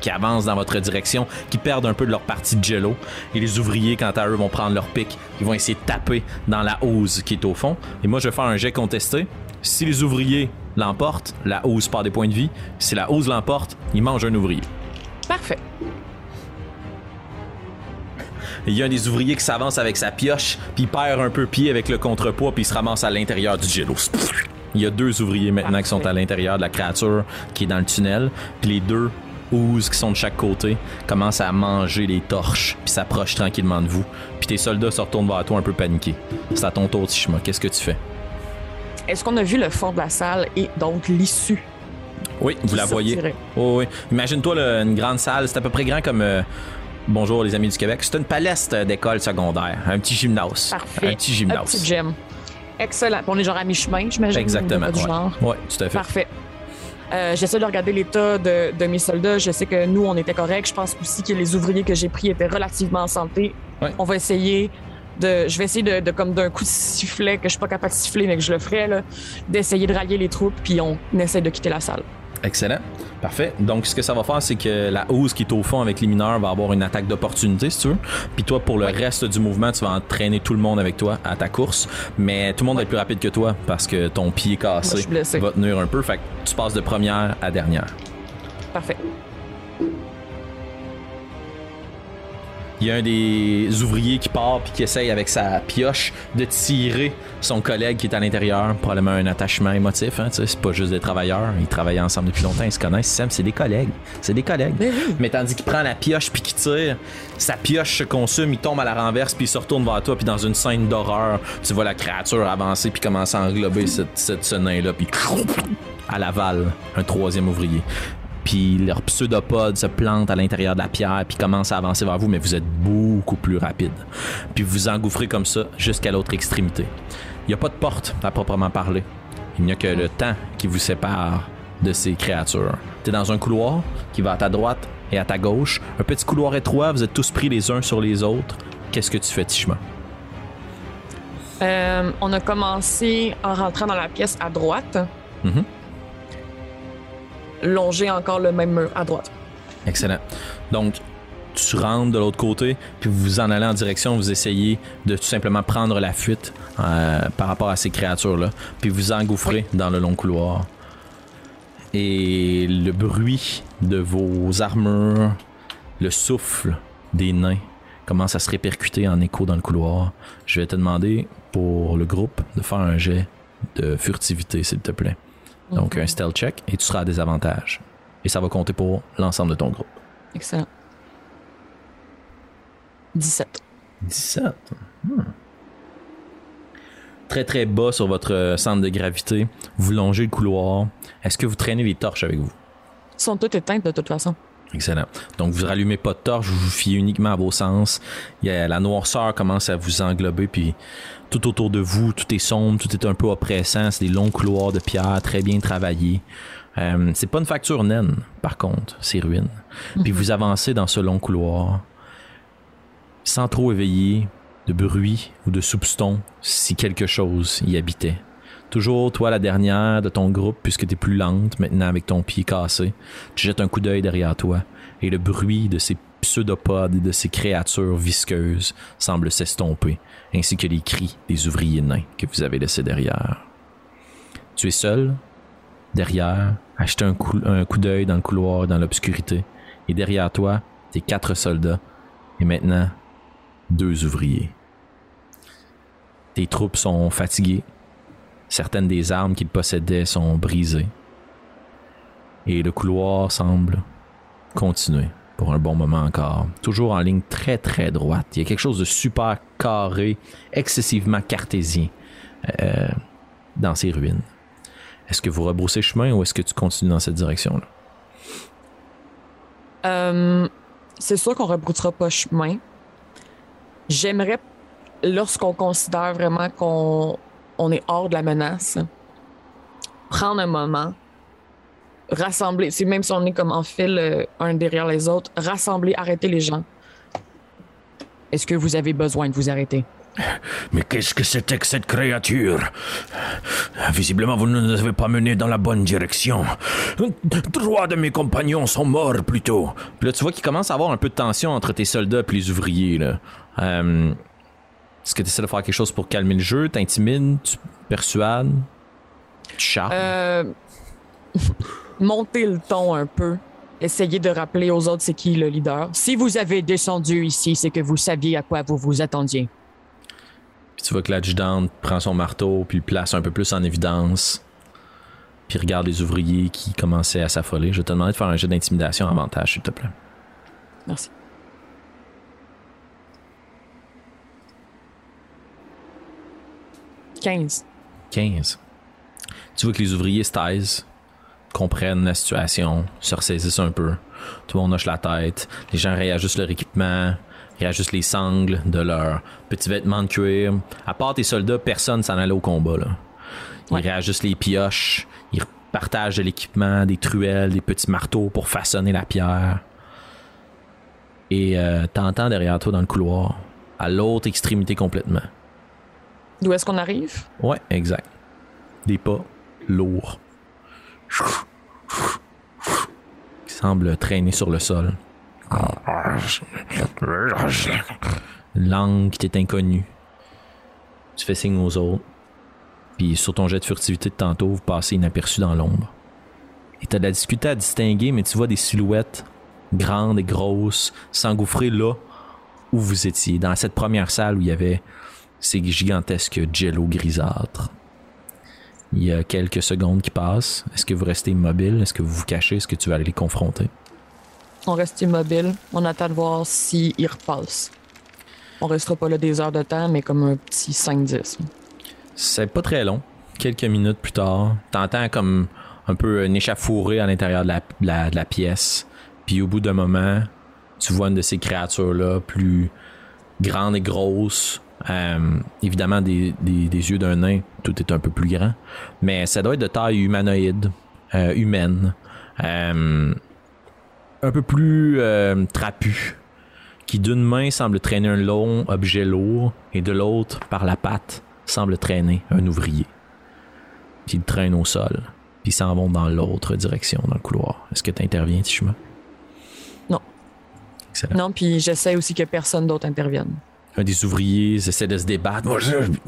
qui avancent dans votre direction, qui perdent un peu de leur partie de jello. Et les ouvriers, quant à eux, vont prendre leur pic. Ils vont essayer de taper dans la hausse qui est au fond. Et moi, je vais faire un jet contesté. Si les ouvriers l'emportent, la hausse part des points de vie. Si la hausse l'emporte, ils mangent un ouvrier. Parfait. Il y a un des ouvriers qui s'avance avec sa pioche, puis il perd un peu pied avec le contrepoids, puis il se ramasse à l'intérieur du jello. Il y a deux ouvriers maintenant qui sont à l'intérieur de la créature qui est dans le tunnel, puis les deux ouzes qui sont de chaque côté commencent à manger les torches, puis s'approchent tranquillement de vous. Puis tes soldats se retournent vers toi un peu paniqués. C'est à ton tour, Tishma. Qu'est-ce que tu fais? Est-ce qu'on a vu le fond de la salle et donc l'issue? Oui, vous la voyez. Oh, oui. Imagine-toi une grande salle, c'est à peu près grand comme euh, Bonjour les amis du Québec. C'est une palestre d'école secondaire, un petit gymnase. Parfait. Un petit gymnase. Un petit gym. Excellent. On est genre à mi-chemin, j'imagine. Exactement. Du genre. Oui, tout à fait. Parfait. Euh, J'essaie de regarder l'état de, de, mes soldats. Je sais que nous, on était corrects. Je pense aussi que les ouvriers que j'ai pris étaient relativement en santé. On va essayer de. Je vais essayer de, de comme d'un coup de sifflet, que je suis pas capable de siffler, mais que je le ferai, d'essayer de rallier les troupes, puis on essaie de quitter la salle. Excellent. Parfait. Donc, ce que ça va faire, c'est que la hausse qui est au fond avec les mineurs va avoir une attaque d'opportunité, si tu veux. Puis toi, pour le reste du mouvement, tu vas entraîner tout le monde avec toi à ta course. Mais tout le monde va être plus rapide que toi parce que ton pied cassé va tenir un peu. Fait que tu passes de première à dernière. Parfait. Il y a un des ouvriers qui part puis qui essaye avec sa pioche de tirer son collègue qui est à l'intérieur. Probablement un attachement émotif. Hein, c'est pas juste des travailleurs. Ils travaillent ensemble depuis longtemps. Ils se connaissent. C'est des collègues. C'est des collègues. Mais tandis qu'il prend la pioche puis qu'il tire, sa pioche se consume. Il tombe à la renverse puis il se retourne vers toi. Puis dans une scène d'horreur, tu vois la créature avancer puis commencer à englober cette, cette, ce nain-là. Puis à l'aval, un troisième ouvrier puis leur pseudopode se plante à l'intérieur de la pierre, puis commence à avancer vers vous, mais vous êtes beaucoup plus rapide. Puis vous engouffrez comme ça jusqu'à l'autre extrémité. Il n'y a pas de porte à proprement parler. Il n'y a que le temps qui vous sépare de ces créatures. Tu es dans un couloir qui va à ta droite et à ta gauche. Un petit couloir étroit, vous êtes tous pris les uns sur les autres. Qu'est-ce que tu fais, Tishma? Euh, on a commencé en rentrant dans la pièce à droite. Mm longer encore le même mur à droite. Excellent. Donc, tu rentres de l'autre côté, puis vous en allez en direction, vous essayez de tout simplement prendre la fuite euh, par rapport à ces créatures-là, puis vous engouffrez dans le long couloir. Et le bruit de vos armures, le souffle des nains commence à se répercuter en écho dans le couloir. Je vais te demander pour le groupe de faire un jet de furtivité, s'il te plaît. Donc, un stealth check et tu seras à désavantage. Et ça va compter pour l'ensemble de ton groupe. Excellent. 17. 17. Hmm. Très très bas sur votre centre de gravité. Vous longez le couloir. Est-ce que vous traînez les torches avec vous? Ils sont toutes éteintes de toute façon. Excellent. Donc vous rallumez pas de torche, vous vous fiez uniquement à vos sens. Il y a, la noirceur commence à vous englober, puis tout autour de vous, tout est sombre, tout est un peu oppressant. C'est des longs couloirs de pierre très bien travaillés. Euh, c'est pas une facture naine, par contre, ces ruines. Puis mhm. vous avancez dans ce long couloir sans trop éveiller de bruit ou de soupçon si quelque chose y habitait. Toujours toi la dernière de ton groupe puisque tu es plus lente maintenant avec ton pied cassé. Tu jettes un coup d'œil derrière toi et le bruit de ces pseudopodes et de ces créatures visqueuses semble s'estomper, ainsi que les cris des ouvriers nains que vous avez laissés derrière. Tu es seul, derrière, à jeter un coup, un coup d'œil dans le couloir, dans l'obscurité, et derrière toi, tes quatre soldats, et maintenant, deux ouvriers. Tes troupes sont fatiguées, Certaines des armes qu'il possédait sont brisées. Et le couloir semble continuer pour un bon moment encore. Toujours en ligne très très droite. Il y a quelque chose de super carré, excessivement cartésien euh, dans ces ruines. Est-ce que vous rebroussez chemin ou est-ce que tu continues dans cette direction-là? Euh, c'est sûr qu'on rebroussera pas chemin. J'aimerais, lorsqu'on considère vraiment qu'on on est hors de la menace, prendre un moment, rassembler, c'est même si on est comme en file euh, un derrière les autres, rassembler, arrêter les gens. Est-ce que vous avez besoin de vous arrêter? <laughs> Mais qu'est-ce que c'était que cette créature? Visiblement, vous ne nous avez pas menés dans la bonne direction. Trois de mes compagnons sont morts plutôt. Puis là, tu vois qu'il commence à avoir un peu de tension entre tes soldats et les ouvriers. Là. Euh, est-ce que tu essaies de faire quelque chose pour calmer le jeu? T'intimides? Tu persuades? Tu charmes? Euh... <laughs> Monter le ton un peu. Essayez de rappeler aux autres c'est qui le leader. Si vous avez descendu ici, c'est que vous saviez à quoi vous vous attendiez. Puis tu vois que l'adjudante prend son marteau, puis place un peu plus en évidence. Puis regarde les ouvriers qui commençaient à s'affoler. Je vais te demander de faire un jeu d'intimidation avantage, s'il te plaît. Merci. Quinze. 15. Tu vois que les ouvriers se taisent, comprennent la situation, se ressaisissent un peu. Tout le monde hoche la tête. Les gens réajustent leur équipement, réajustent les sangles de leurs petits vêtements de cuir. À part tes soldats, personne s'en allait au combat. Là. Ils réajustent les pioches, ils partagent de l'équipement, des truelles, des petits marteaux pour façonner la pierre. Et euh, t'entends derrière toi dans le couloir, à l'autre extrémité complètement. D'où est-ce qu'on arrive? Ouais, exact. Des pas lourds. Qui semblent traîner sur le sol. Langue qui t'est inconnue. Tu fais signe aux autres. Puis sur ton jet de furtivité de tantôt, vous passez inaperçu dans l'ombre. Et t'as de la difficulté à distinguer, mais tu vois des silhouettes grandes et grosses s'engouffrer là où vous étiez, dans cette première salle où il y avait ces gigantesques jello grisâtres. Il y a quelques secondes qui passent. Est-ce que vous restez immobile? Est-ce que vous vous cachez? Est-ce que tu vas aller les confronter? On reste immobile. On attend de voir s'ils repassent. On restera pas là des heures de temps, mais comme un petit 5-10. C'est pas très long. Quelques minutes plus tard, t'entends comme un peu un échafouré à l'intérieur de la, de la pièce. Puis au bout d'un moment, tu vois une de ces créatures-là, plus grande et grosse, euh, évidemment, des, des, des yeux d'un nain, tout est un peu plus grand. Mais ça doit être de taille humanoïde, euh, humaine. Euh, un peu plus euh, trapu. Qui d'une main semble traîner un long objet lourd et de l'autre, par la patte, semble traîner un ouvrier. Puis il traîne au sol. Puis ils s'en vont dans l'autre direction, dans le couloir. Est-ce que tu interviens? Non. Excellent. Non, puis j'essaie aussi que personne d'autre intervienne. Un des ouvriers essaie de se débattre.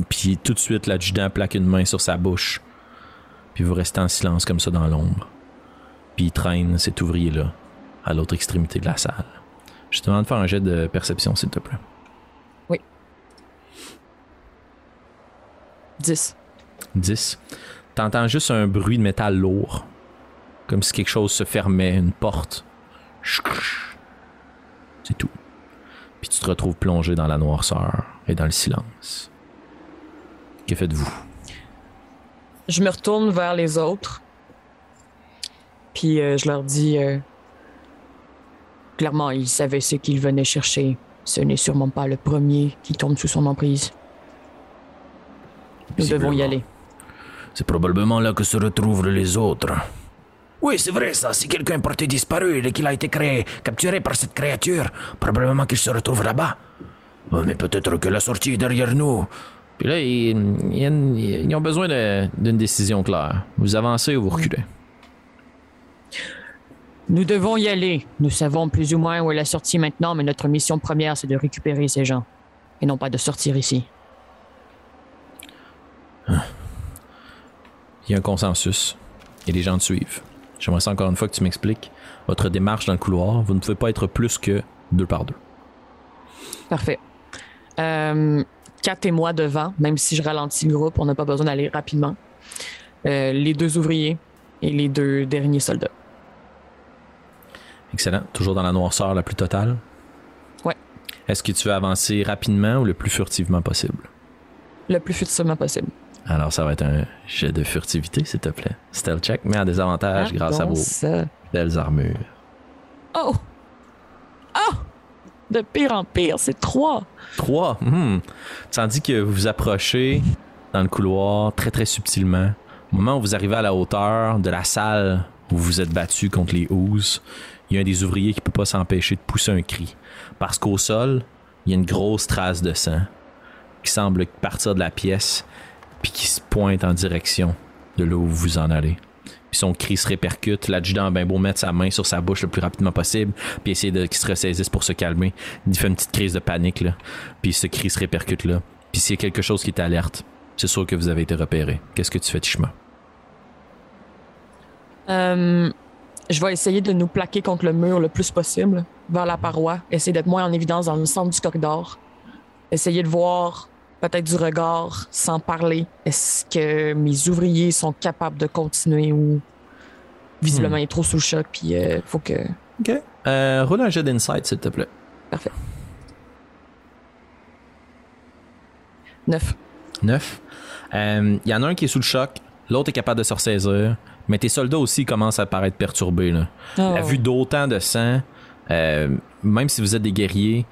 Puis tout de suite, l'adjudant plaque une main sur sa bouche. Puis vous restez en silence comme ça dans l'ombre. Puis il traîne cet ouvrier-là à l'autre extrémité de la salle. Je te demande de faire un jet de perception, s'il te plaît. Oui. 10. 10. T'entends juste un bruit de métal lourd. Comme si quelque chose se fermait, une porte. C'est tout. Puis tu te retrouves plongé dans la noirceur et dans le silence. Que faites-vous? Je me retourne vers les autres. Puis euh, je leur dis euh, clairement, ils savaient ce qu'ils venaient chercher. Ce n'est sûrement pas le premier qui tombe sous son emprise. Nous devons y aller. C'est probablement là que se retrouvent les autres. Oui, c'est vrai ça. Si quelqu'un est porté disparu et qu'il a été créé, capturé par cette créature, probablement qu'il se retrouve là-bas. Oh, mais peut-être que la sortie est derrière nous. Puis là, ils, ils- ils ont besoin de- d'une décision claire. Vous avancez ou vous reculez? Nous devons y aller. Nous savons plus ou moins où est la sortie maintenant, mais notre mission première, c'est de récupérer ces gens. Et non pas de sortir ici. Il y a un consensus. Et les gens te suivent. J'aimerais ça encore une fois que tu m'expliques votre démarche dans le couloir. Vous ne pouvez pas être plus que deux par deux. Parfait. Euh, Kat et moi devant, même si je ralentis le groupe, on n'a pas besoin d'aller rapidement. Euh, les deux ouvriers et les deux derniers soldats. Excellent. Toujours dans la noirceur la plus totale? Ouais. Est-ce que tu veux avancer rapidement ou le plus furtivement possible? Le plus furtivement possible. Alors, ça va être un jet de furtivité, s'il te plaît. Stealth check, mais à des avantages Ah, grâce à vos ça. belles armures. Oh! Oh! De pire en pire, c'est trois. 3. Tandis que vous vous approchez dans le couloir très très subtilement. Au moment où vous arrivez à la hauteur de la salle où vous vous êtes battu contre les ouzes, il y a un des ouvriers qui peut pas s'empêcher de pousser un cri. Parce qu'au sol, il y a une grosse trace de sang qui semble partir de la pièce puis qui se pointe en direction de là où vous en allez. Puis son cri se répercute. L'adjudant a bien beau mettre sa main sur sa bouche le plus rapidement possible, puis essayer de qu'il se ressaisisse pour se calmer. Il fait une petite crise de panique, là. Puis ce cri se répercute là. Puis s'il y a quelque chose qui t'alerte, c'est sûr que vous avez été repéré. Qu'est-ce que tu fais, Tishma? Euh, je vais essayer de nous plaquer contre le mur le plus possible, vers la paroi. Essayer d'être moins en évidence dans le centre du corridor. Essayer de voir peut-être du regard sans parler. Est-ce que mes ouvriers sont capables de continuer ou visiblement il est trop sous le choc puis euh, faut que OK. Euh, roule un jet d'insight, s'il te plaît. parfait. Neuf. 9. Il y en a un qui est sous le choc, l'autre est capable de se ressaisir, mais tes soldats aussi commencent à paraître perturbés. Là. La Oh. vue d'autant de sang, euh, même si vous êtes des guerriers,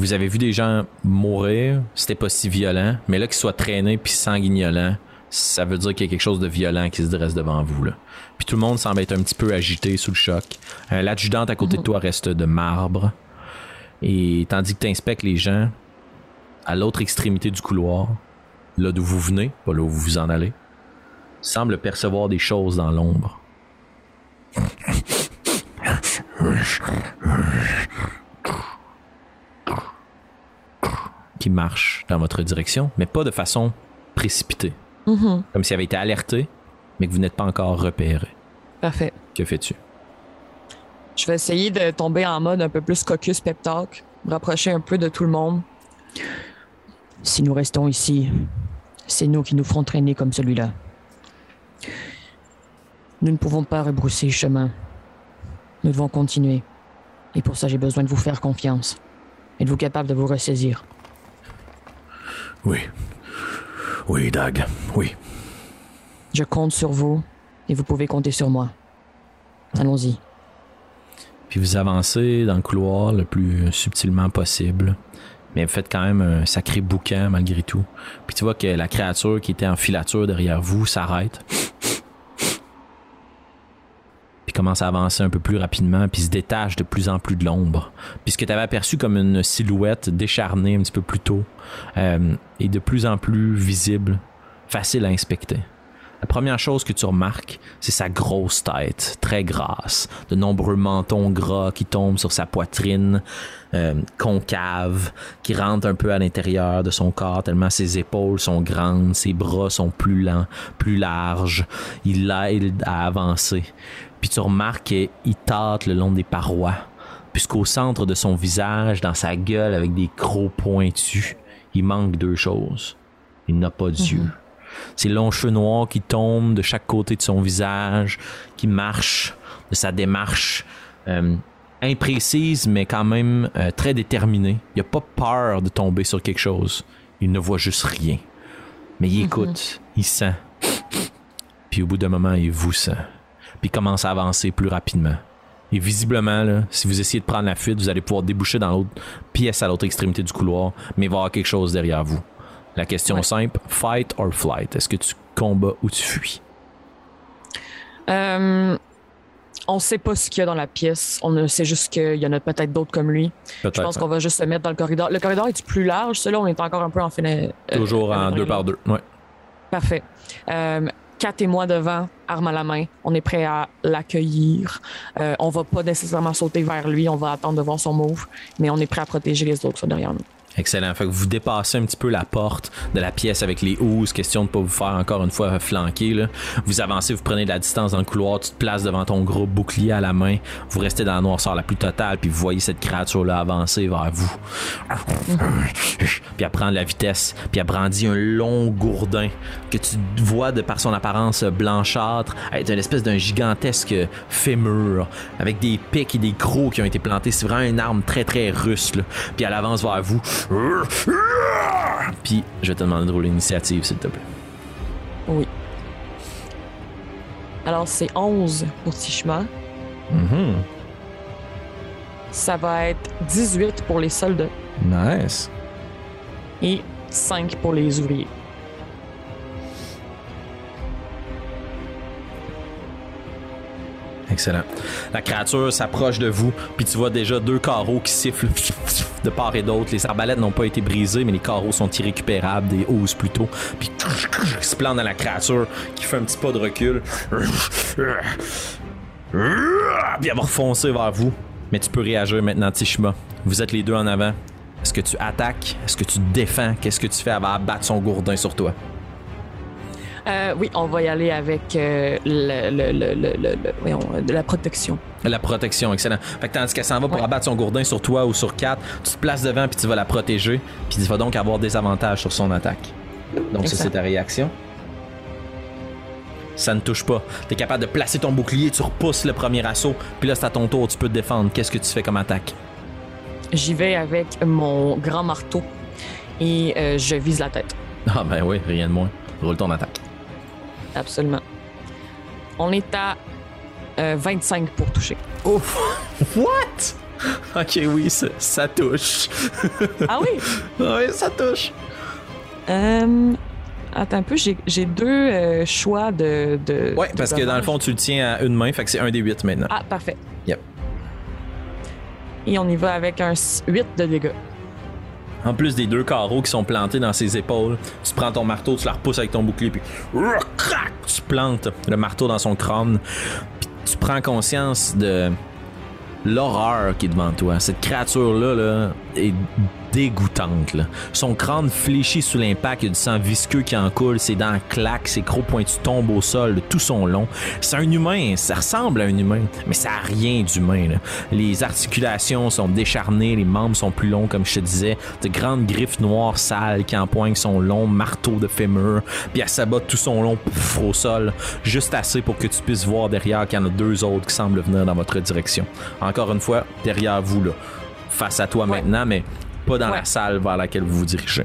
vous avez vu des gens mourir, c'était pas si violent, mais là qu'ils soient traînés puis sanguignolants, ça veut dire qu'il y a quelque chose de violent qui se dresse devant vous. Là. Puis tout le monde semble être un petit peu agité sous le choc. Euh, L'adjudante à côté de toi reste de marbre. Et tandis que tu inspectes les gens, à l'autre extrémité du couloir, là d'où vous venez, pas là où vous vous en allez, semble percevoir des choses dans l'ombre. Qui marchent dans votre direction, mais pas de façon précipitée. Mhm. Comme s'il avait été alerté, mais que vous n'êtes pas encore repéré. Parfait. Que fais-tu? Je vais essayer de tomber en mode un peu plus caucus pep talk, me rapprocher un peu de tout le monde. Si nous restons ici, c'est nous qui nous ferons traîner comme celui-là. Nous ne pouvons pas rebrousser chemin. Nous devons continuer. Et pour ça, j'ai besoin de vous faire confiance. Êtes-vous capable de vous ressaisir? Oui. Oui, Dag. Oui. Je compte sur vous et vous pouvez compter sur moi. Allons-y. Puis vous avancez dans le couloir le plus subtilement possible. Mais vous faites quand même un sacré boucan malgré tout. Puis tu vois que la créature qui était en filature derrière vous s'arrête. Commence à avancer un peu plus rapidement, puis se détache de plus en plus de l'ombre. Puis ce que tu avais aperçu comme une silhouette décharnée un petit peu plus tôt euh, est de plus en plus visible, facile à inspecter. La première chose que tu remarques, c'est sa grosse tête, très grasse, de nombreux mentons gras qui tombent sur sa poitrine, euh, concave, qui rentrent un peu à l'intérieur de son corps, tellement ses épaules sont grandes, ses bras sont plus lents, plus larges. Il l'aide à avancer. Puis tu remarques qu'il tâte le long des parois, puisqu'au centre de son visage, dans sa gueule avec des crocs pointus, il manque deux choses. Il n'a pas d'yeux. Ses longs cheveux noirs qui tombent de chaque côté de son visage, qui marchent de sa démarche euh, imprécise, mais quand même euh, très déterminée. Il n'a pas peur de tomber sur quelque chose. Il ne voit juste rien. Mais il écoute, il sent. Puis au bout d'un moment, il vous sent. Puis commence à avancer plus rapidement. Et visiblement, là, si vous essayez de prendre la fuite, vous allez pouvoir déboucher dans l'autre pièce à l'autre extrémité du couloir, mais il va y avoir quelque chose derrière vous. La question Ouais. simple, fight or flight? Est-ce que tu combats ou tu fuis? Euh, on sait pas ce qu'il y a dans la pièce. On ne sait juste qu'il y en a peut-être d'autres comme lui. Je pense qu'on va juste se mettre dans le corridor. Le corridor est plus large? Celui-là, on est encore un peu en fenêtre. Toujours en deux par deux. Ouais. Parfait. Euh, Kat et moi devant, arme à la main. On est prêt à l'accueillir. Euh, on va pas nécessairement sauter vers lui. On va attendre de voir son move. Mais on est prêt à protéger les autres derrière nous. Excellent. Fait que vous dépassez un petit peu la porte de la pièce avec les housses, question de pas vous faire encore une fois flanquer. Là. Vous avancez, vous prenez de la distance dans le couloir, tu te places devant ton gros bouclier à la main, vous restez dans la noirceur la plus totale, puis vous voyez cette créature-là avancer vers vous. puis elle prend de la vitesse, puis elle brandit un long gourdin que tu vois de par son apparence blanchâtre, être une espèce d'un gigantesque fémur, avec des pics et des crocs qui ont été plantés. C'est vraiment une arme très très russe. Là. Puis elle avance vers vous. Puis, je vais te demander de rouler l'initiative, s'il te plaît. Oui. Alors, c'est 11 pour Tishma. Mhm. Ça va être 18 pour les soldats Nice. et 5 pour les ouvriers. Excellent. La créature s'approche de vous, puis tu vois déjà deux carreaux qui sifflent de part et d'autre. Les arbalètes n'ont pas été brisées, mais les carreaux sont irrécupérables, des hausses plutôt. Puis ils se plantent dans la créature qui fait un petit pas de recul. Puis elle va refoncer vers vous. Mais tu peux réagir maintenant, Tishma. Vous êtes les deux en avant. Est-ce que tu attaques? Est-ce que tu défends? Qu'est-ce que tu fais? Elle va abattre son gourdin sur toi. Euh, oui, on va y aller avec euh, le, le- le- le- le- le- voyons, euh, de la protection. La protection, excellent. Fait que tandis qu'elle s'en va pour Ouais. abattre son gourdin sur toi ou sur quatre, tu te places devant puis tu vas la protéger, puis tu vas donc avoir des avantages sur son attaque. Donc ça c'est ta réaction. Ça ne touche pas. Tu es capable de placer ton bouclier, tu repousses le premier assaut, puis là c'est à ton tour, tu peux te défendre. Qu'est-ce que tu fais comme attaque? J'y vais avec mon grand marteau et euh, je vise la tête. Ah ben oui, rien de moins. Roule ton attaque. Absolument. On est à euh, 25 pour toucher. Ouf. <laughs> What? OK, oui, ça, ça touche. Ah oui? <laughs> oui, ça touche. Euh, attends un peu, j'ai deux euh, choix de, de. Ouais, de parce que dans le fond, tu le tiens à une main, fait que c'est un des huit maintenant. Ah, parfait. Yep. Et on y va avec un 8 de dégâts. En plus des deux carreaux qui sont plantés dans ses épaules, tu prends ton marteau, tu la repousses avec ton bouclier, puis crac, tu plantes le marteau dans son crâne. Puis tu prends conscience de l'horreur qui est devant toi. Cette créature-là là, est dégoûtante. là. Son crâne fléchit sous l'impact, il y a du sang visqueux qui en coule, ses dents claquent, ses crocs pointus tombent au sol de tout son long. C'est un humain, ça ressemble à un humain, mais ça a rien d'humain. Les articulations sont décharnées, les membres sont plus longs, comme je te disais, de grandes griffes noires sales qui empoignent son long marteau de fémur, puis elle s'abat tout son long pouf, au sol, juste assez pour que tu puisses voir derrière qu'il y en a deux autres qui semblent venir dans votre direction. Encore une fois, derrière vous, là, face à toi Ouais. maintenant, mais pas dans la salle vers laquelle vous vous dirigez.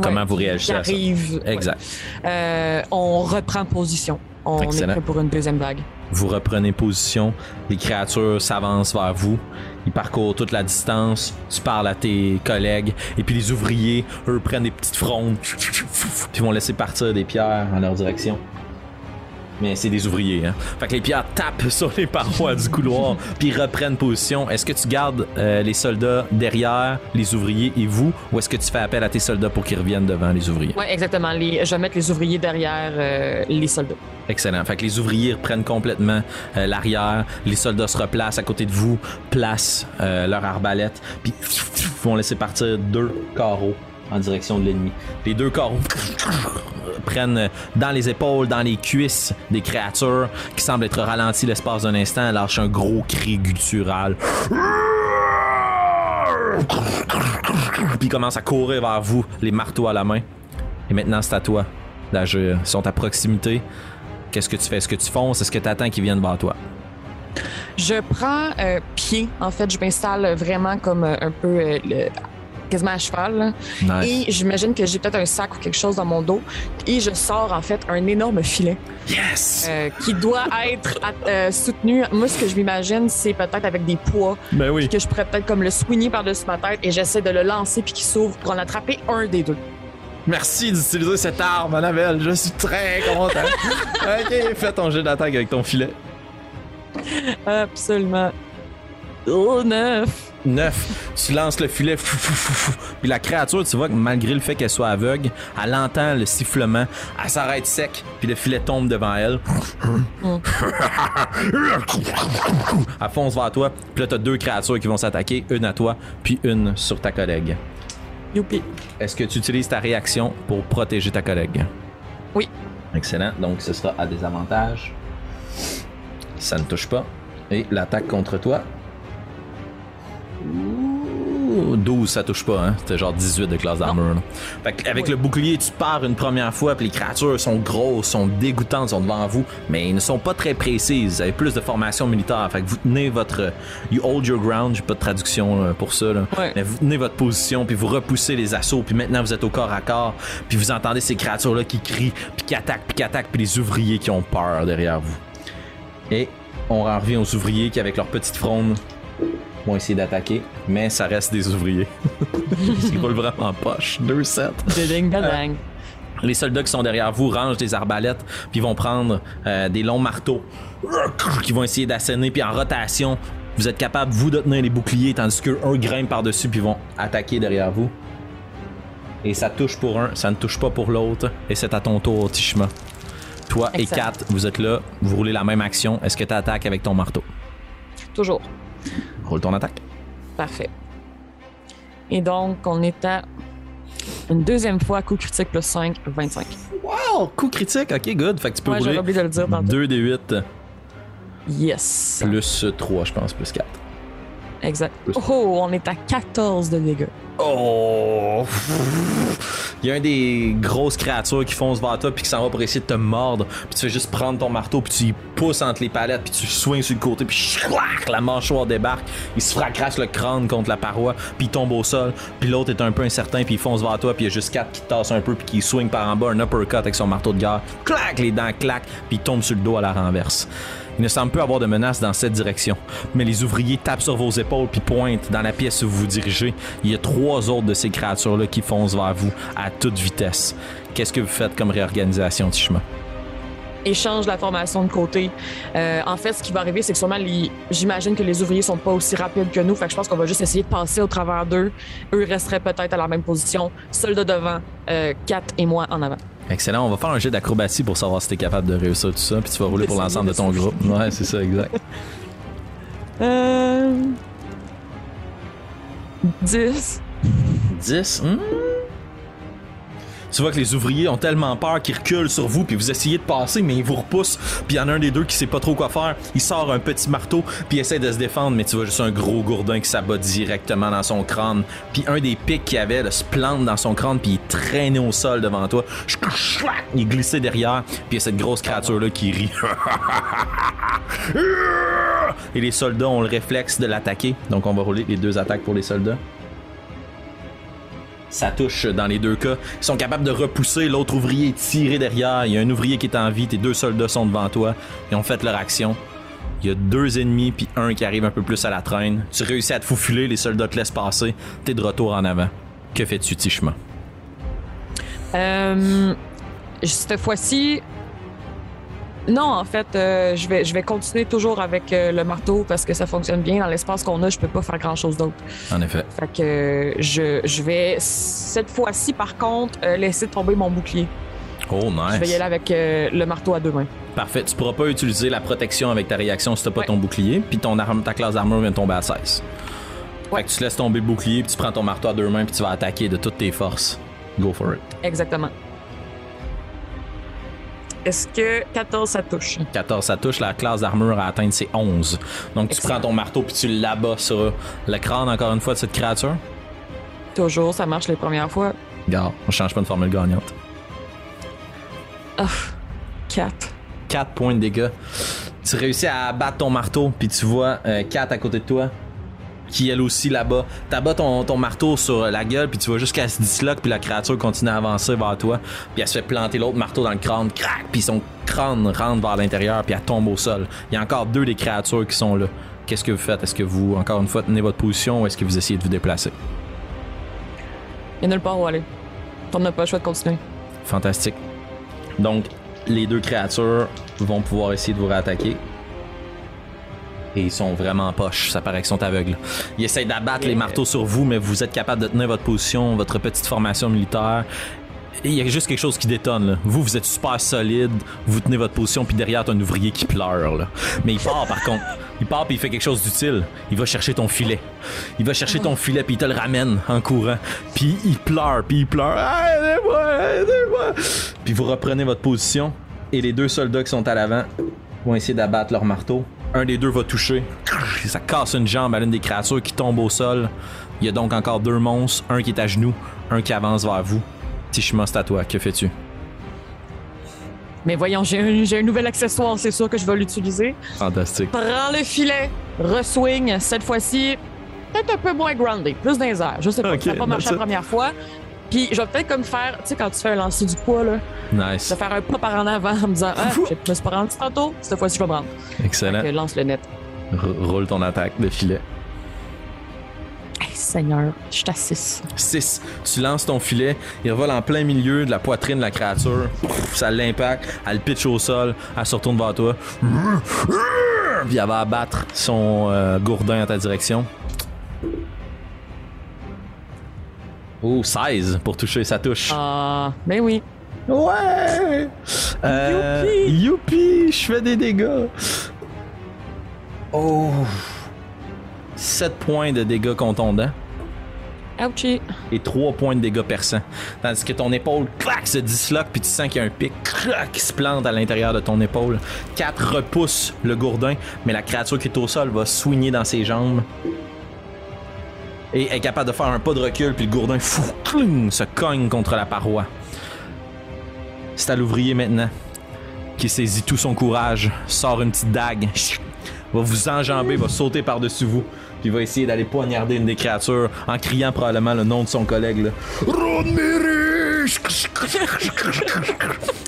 Comment vous réagissez à ça? J'arrive. Exact. Euh, on reprend position. On Excellent. est prêt pour une deuxième vague. Vous reprenez position, les créatures s'avancent vers vous, ils parcourent toute la distance, tu parles à tes collègues, et puis les ouvriers, eux, prennent des petites frondes, puis vont laisser partir des pierres en leur direction. Mais c'est des ouvriers, hein. Fait que les pierres tapent sur les parois du couloir, puis reprennent position. Est-ce que tu gardes euh, les soldats derrière les ouvriers et vous, ou est-ce que tu fais appel à tes soldats pour qu'ils reviennent devant les ouvriers? Oui, exactement. Les, je vais mettre les ouvriers derrière euh, les soldats. Excellent. Fait que les ouvriers reprennent complètement euh, l'arrière. Les soldats se replacent à côté de vous, placent euh, leur arbalète, puis vont laisser partir deux carreaux en direction de l'ennemi. Les deux carreaux prennent dans les épaules, dans les cuisses des créatures qui semblent être ralenties l'espace d'un instant, lâchent un gros cri guttural. Puis commencent à courir vers vous, les marteaux à la main. Et maintenant, c'est à toi d'agir. Ils sont à proximité. Qu'est-ce que tu fais? Est-ce que tu fonces? Est-ce que tu attends qu'ils viennent vers toi? Je prends euh, pied. En fait, je m'installe vraiment comme euh, un peu euh, le- quasiment à cheval. là. Nice. Et j'imagine que j'ai peut-être un sac ou quelque chose dans mon dos. Et je sors en fait un énorme filet Yes! euh, qui doit être euh, soutenu. Moi, ce que je m'imagine, c'est peut-être avec des poids Ben oui. que je pourrais peut-être comme le swinger par-dessus ma tête et j'essaie de le lancer puis qu'il s'ouvre pour en attraper un des deux. Merci d'utiliser cette arme, Annabelle. Je suis très content. <laughs> ok, fais ton jet d'attaque avec ton filet. Absolument. Oh, neuf. 9. Tu lances le filet. fou, fou, fou, fou. Puis la créature, tu vois que malgré le fait qu'elle soit aveugle, elle entend le sifflement. Elle s'arrête sec. Puis le filet tombe devant elle. elle fonce vers toi. Puis là, t'as deux créatures qui vont s'attaquer. Une à toi, puis une sur ta collègue. Youpi. Est-ce que tu utilises ta réaction pour protéger ta collègue? Oui. Excellent. Donc, ce sera à désavantage. Ça ne touche pas. Et l'attaque contre toi. Ouh, 12, ça touche pas, hein? C'était genre 18 de classe d'armure. là. Fait que avec le bouclier, tu pars une première fois, puis les créatures sont grosses, sont dégoûtantes, sont devant vous, mais ils ne sont pas très précises. Vous avez plus de formation militaire. Fait que vous tenez votre. You hold your ground, j'ai pas de traduction là, pour ça, là. Ouais. Mais vous tenez votre position, puis vous repoussez les assauts, puis maintenant vous êtes au corps à corps, puis vous entendez ces créatures-là qui crient, puis qui attaquent, puis qui attaquent, puis les ouvriers qui ont peur derrière vous. Et on en revient aux ouvriers qui, avec leurs petites frondes, vont essayer d'attaquer, mais ça reste des ouvriers. <laughs> Ils roulent vraiment en poche. 2-7. Ding ding. Les soldats qui sont derrière vous rangent des arbalètes, puis vont prendre euh, des longs marteaux qui vont essayer d'asséner, puis en rotation, vous êtes capable, vous, de tenir les boucliers, tandis qu'eux, un grimpe par-dessus, puis vont attaquer derrière vous. Et ça touche pour un, ça ne touche pas pour l'autre, et c'est à ton tour, Tishma. Toi et. Kat, vous êtes là, vous roulez la même action. Est-ce que tu attaques avec ton marteau? Toujours. Roule ton attaque? Parfait. Et donc, on est à une deuxième fois coup critique plus 5, 25. Wow! Coup critique, ok, good. Fait que tu peux Ouais, j'avais rouler oublié de le dire tantôt. 2 des 8 Yes. plus 3, je pense, plus 4. Exact. Oh, on est à 14 de dégâts. Oh! <laughs> Il y a un des grosses créatures qui fonce vers toi puis qui s'en va pour essayer de te mordre. Puis tu fais juste prendre ton marteau puis tu y pousses entre les palettes puis tu swings sur le côté puis chlac, la mâchoire débarque. Il se fracasse le crâne contre la paroi puis il tombe au sol. Puis l'autre est un peu incertain puis il fonce vers toi puis il y a juste quatre qui tassent un peu puis qui swing par en bas un uppercut avec son marteau de guerre. Clac, les dents claquent puis il tombe sur le dos à la renverse. Il ne semble plus avoir de menace dans cette direction, mais les ouvriers tapent sur vos épaules puis pointent dans la pièce où vous vous dirigez. Il y a trois autres de ces créatures-là qui foncent vers vous à toute vitesse. Qu'est-ce que vous faites comme réorganisation, Tishma? Échange la formation de côté. Euh, en fait, ce qui va arriver, c'est que sûrement, les... j'imagine que les ouvriers sont pas aussi rapides que nous. Fait que je pense qu'on va juste essayer de passer au travers d'eux. Eux resteraient peut-être à la même position. Soldats devant, euh, Kat et moi en avant. Excellent, on va faire un jet d'acrobatie pour savoir si t'es capable de réussir tout ça, puis tu vas rouler pour l'ensemble de ton groupe. Ouais, c'est ça, exact. <laughs> Euh... 10. 10. hmm? Tu vois que les ouvriers ont tellement peur qu'ils reculent sur vous, puis vous essayez de passer, mais ils vous repoussent. Puis il y en a un des deux qui sait pas trop quoi faire. Il sort un petit marteau, puis il essaie de se défendre, mais tu vois juste un gros gourdin qui s'abat directement dans son crâne. Puis un des pics qu'il avait se plante dans son crâne, puis il traîné au sol devant toi. Il glissé derrière, puis il y a cette grosse créature-là qui rit. <laughs> Et les soldats ont le réflexe de l'attaquer. Donc on va rouler les deux attaques pour les soldats. Ça touche dans les deux cas. Ils sont capables de repousser. L'autre ouvrier tiré derrière. Il y a un ouvrier qui est en vie. Tes deux soldats sont devant toi. Ils ont fait leur action. Il y a deux ennemis puis un qui arrive un peu plus à la traîne. Tu réussis à te faufiler. Les soldats te laissent passer. T'es de retour en avant. Que fais-tu, Tishma? Euh, cette fois-ci, non, en fait, euh, je vais, je vais continuer toujours avec euh, le marteau parce que ça fonctionne bien. Dans l'espace qu'on a, je peux pas faire grand-chose d'autre. En effet. Fait que euh, je, je vais, cette fois-ci, par contre, euh, laisser tomber mon bouclier. Oh, Je vais y nice. aller avec le marteau à deux mains. Parfait. Tu pourras pas utiliser la protection avec ta réaction si t'as pas Ouais. ton bouclier. Puis ton arme, ta classe d'armure vient de tomber à 16. Ouais. Fait que tu laisses tomber le bouclier, puis tu prends ton marteau à deux mains, puis tu vas attaquer de toutes tes forces. Go for it. Exactement. Est-ce que 14, ça touche? 14, ça touche, la classe d'armure à atteindre ses 11. Donc tu prends ton marteau puis tu l'abats sur le crâne encore une fois de cette créature. Toujours, ça marche les premières fois. Regarde, on change pas de formule gagnante. Ah, 4. 4 points de dégâts. Tu réussis à abattre ton marteau puis tu vois 4 à côté de toi qui elle aussi là-bas. T'abats ton, ton marteau sur la gueule puis tu vois juste qu'elle se disloque puis la créature continue à avancer vers toi puis elle se fait planter l'autre marteau dans le crâne, crac, puis son crâne rentre vers l'intérieur puis elle tombe au sol. Il y a encore deux des créatures qui sont là. Qu'est-ce que vous faites? Est-ce que vous, encore une fois, tenez votre position ou est-ce que vous essayez de vous déplacer? Il y a nulle part où aller. On n'a pas le choix de continuer. Fantastique. Donc, les deux créatures vont pouvoir essayer de vous réattaquer. Et ils sont vraiment poches, ça paraît qu'ils sont aveugles. Ils essayent d'abattre les marteaux sur vous, mais vous êtes capable de tenir votre position, votre petite formation militaire. il y a juste quelque chose qui détonne. Là. Vous, vous êtes super solide, vous tenez votre position, puis derrière, t'as un ouvrier qui pleure. Là. Mais il part, par contre. Il part, puis il fait quelque chose d'utile. Il va chercher ton filet. Il va chercher ton filet, puis il te le ramène en courant. Puis il pleure, puis il pleure. Ah, aidez-moi, aidez-moi. Puis vous reprenez votre position, et les deux soldats qui sont à l'avant vont essayer d'abattre leur marteau. Un des deux va toucher. Ça casse une jambe à l'une des créatures qui tombe au sol. Il y a donc encore deux monstres, un qui est à genoux, un qui avance vers vous. Tishima, c'est à toi. Que fais-tu? Mais voyons, j'ai un, nouvel accessoire, c'est sûr que je vais l'utiliser. Fantastique. Prends le filet, reswing, cette fois-ci, peut-être un peu moins groundé, plus dans les airs. Je sais pas, ça n'a pas marché la première fois. Puis je vais peut-être comme faire, tu sais, quand tu fais un lancer du poids, là, Nice. de faire un pas par en avant en me disant, ah, je me suis pas rendu tantôt, cette fois-ci je vais me rendre. Excellent. Que lance le net. R- roule ton attaque de filet. Hey, Seigneur, je suis à 6. 6. Tu lances ton filet, il revole en plein milieu de la poitrine de la créature. Ça l'impacte, elle pitch au sol, elle se retourne vers toi. Puis elle va abattre son euh, gourdin en ta direction. Oh, 16 pour toucher, ça touche. Ah, ben oui. Ouais! Euh, youpi! Je fais des dégâts. Oh! 7 points de dégâts contondants Ouchie. et 3 points de dégâts perçants. Tandis que ton épaule, clac, se disloque, puis tu sens qu'il y a un pic, clac, qui se plante à l'intérieur de ton épaule. 4 repousse le gourdin, mais la créature qui est au sol va soigner dans ses jambes. Et est capable de faire un pas de recul, puis le gourdin, fou, se cogne contre la paroi. C'est à l'ouvrier maintenant, qui saisit tout son courage, sort une petite dague, va vous enjamber, va sauter par-dessus vous, puis va essayer d'aller poignarder une des créatures en criant probablement le nom de son collègue. Là.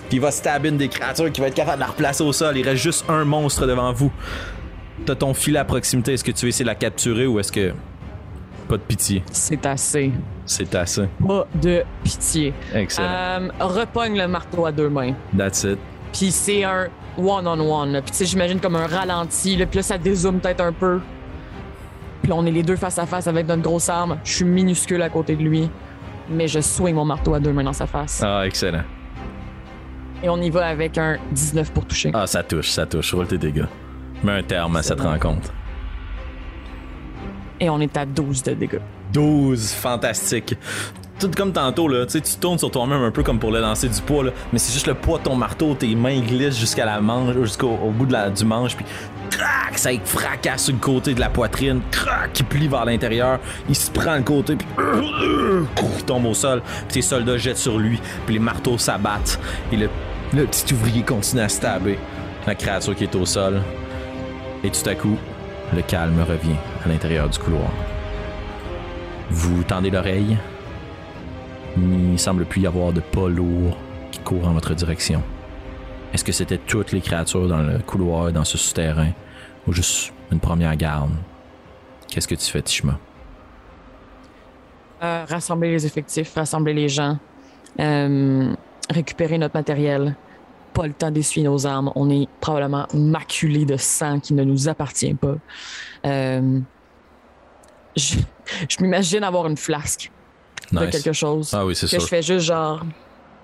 Puis il va stabber une des créatures qui va être capable de la replacer au sol. Il reste juste un monstre devant vous. T'as ton filet à proximité. Est-ce que tu veux essayer de la capturer ou est-ce que. Pas de pitié. C'est assez. C'est assez. Pas de pitié. Excellent. Euh, repogne le marteau à deux mains. That's it. Puis c'est un one-on-one. Puis tu sais, j'imagine comme un ralenti. Là. Puis là, ça dézoome peut-être un peu. Puis là, on est les deux face à face avec notre grosse arme. Je suis minuscule à côté de lui. Mais je swing mon marteau à deux mains dans sa face. Ah, excellent. Et on y va avec un 19 pour toucher. Ah, ça touche, ça touche. Roule tes dégâts. Mets un terme à cette rencontre. Et on est à 12 de dégâts. 12, fantastique. Tout comme tantôt, là, tu tournes sur toi-même un peu comme pour le lancer du poids, là, mais c'est juste le poids de ton marteau, tes mains glissent jusqu'à la manche, jusqu'au au bout de la, du manche, puis crac, ça fracasse sur le côté de la poitrine, crac, il plie vers l'intérieur, il se prend le côté, puis il tombe au sol, puis tes soldats jettent sur lui, puis les marteaux s'abattent, et le, petit ouvrier continue à stabber la créature qui est au sol, et tout à coup, le calme revient à l'intérieur du couloir. Vous tendez l'oreille. Il ne semble plus y avoir de pas lourds qui courent en votre direction. Est-ce que c'était toutes les créatures dans le couloir, dans ce souterrain, ou juste une première garde? Qu'est-ce que tu fais, Tishma? Euh, rassembler les effectifs, rassembler les gens, euh, récupérer notre matériel. Pas le temps d'essuyer nos armes. On est probablement maculé de sang qui ne nous appartient pas. Euh, je je m'imagine avoir une flasque de quelque chose Ah oui, c'est que sûr. je fais juste genre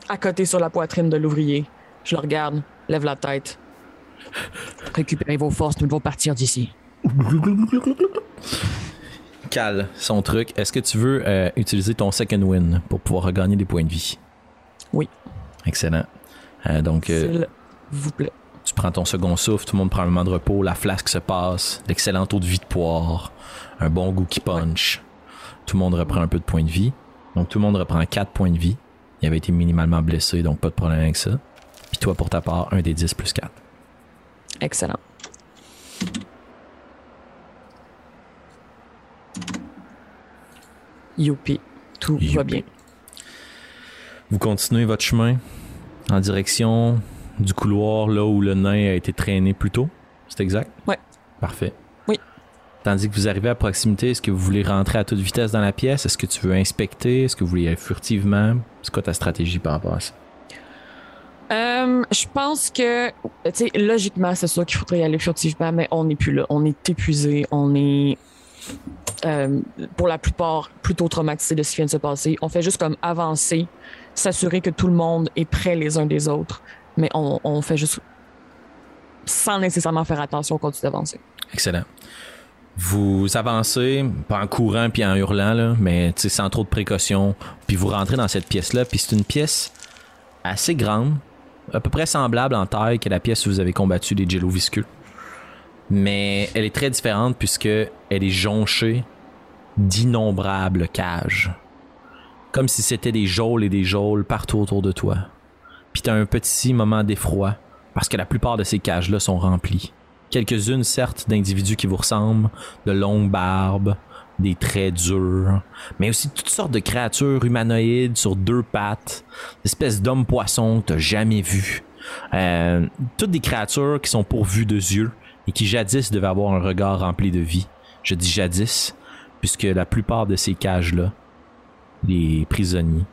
à côté sur la poitrine de l'ouvrier. Je le regarde, lève la tête. Récupérez vos forces, nous devons partir d'ici. Cale son truc. Est-ce que tu veux euh, utiliser ton second win pour pouvoir regagner des points de vie? Oui. Excellent. Euh, donc, euh, vous plaît. Tu prends ton second souffle, tout le monde prend un moment de repos, la flasque se passe, l'excellent taux de vie de poire, un bon goût qui punch. Tout le monde reprend un peu de points de vie. Donc tout le monde reprend 4 points de vie. Il avait été minimalement blessé, donc pas de problème avec ça. Puis toi, pour ta part, un des 10 plus 4. Excellent. Youpi. Tout va bien. Vous continuez votre chemin? En direction du couloir là où le nain a été traîné plus tôt. C'est exact? Ouais. Parfait. Oui. Tandis que vous arrivez à proximité, est-ce que vous voulez rentrer à toute vitesse dans la pièce? Est-ce que tu veux inspecter? Est-ce que vous voulez y aller furtivement? C'est quoi ta stratégie par rapport à ça? Euh, je pense que, tu sais, logiquement, c'est sûr qu'il faudrait y aller furtivement, mais on n'est plus là. On est épuisé. On est. euh, pour la plupart, plutôt traumatisés de ce qui vient de se passer. On fait juste comme avancer, s'assurer que tout le monde est prêt les uns des autres, mais on, fait juste sans nécessairement faire attention, on continue d'avancer. Excellent. Vous avancez, pas en courant puis en hurlant, là, mais sans trop de précautions. Puis vous rentrez dans cette pièce-là, puis c'est une pièce assez grande, à peu près semblable en taille que la pièce où vous avez combattu les jello. Mais elle est très différente puisque elle est jonchée d'innombrables cages. Comme si c'était des geôles et des geôles partout autour de toi. Puis t'as un petit moment d'effroi parce que la plupart de ces cages-là sont remplies. Quelques-unes, certes, d'individus qui vous ressemblent, de longues barbes, des traits durs, mais aussi toutes sortes de créatures humanoïdes sur deux pattes, espèces d'hommes-poissons que t'as jamais vus. Euh, toutes des créatures qui sont pourvues de yeux et qui jadis devaient avoir un regard rempli de vie. Je dis jadis, puisque la plupart de ces cages-là, les prisonniers,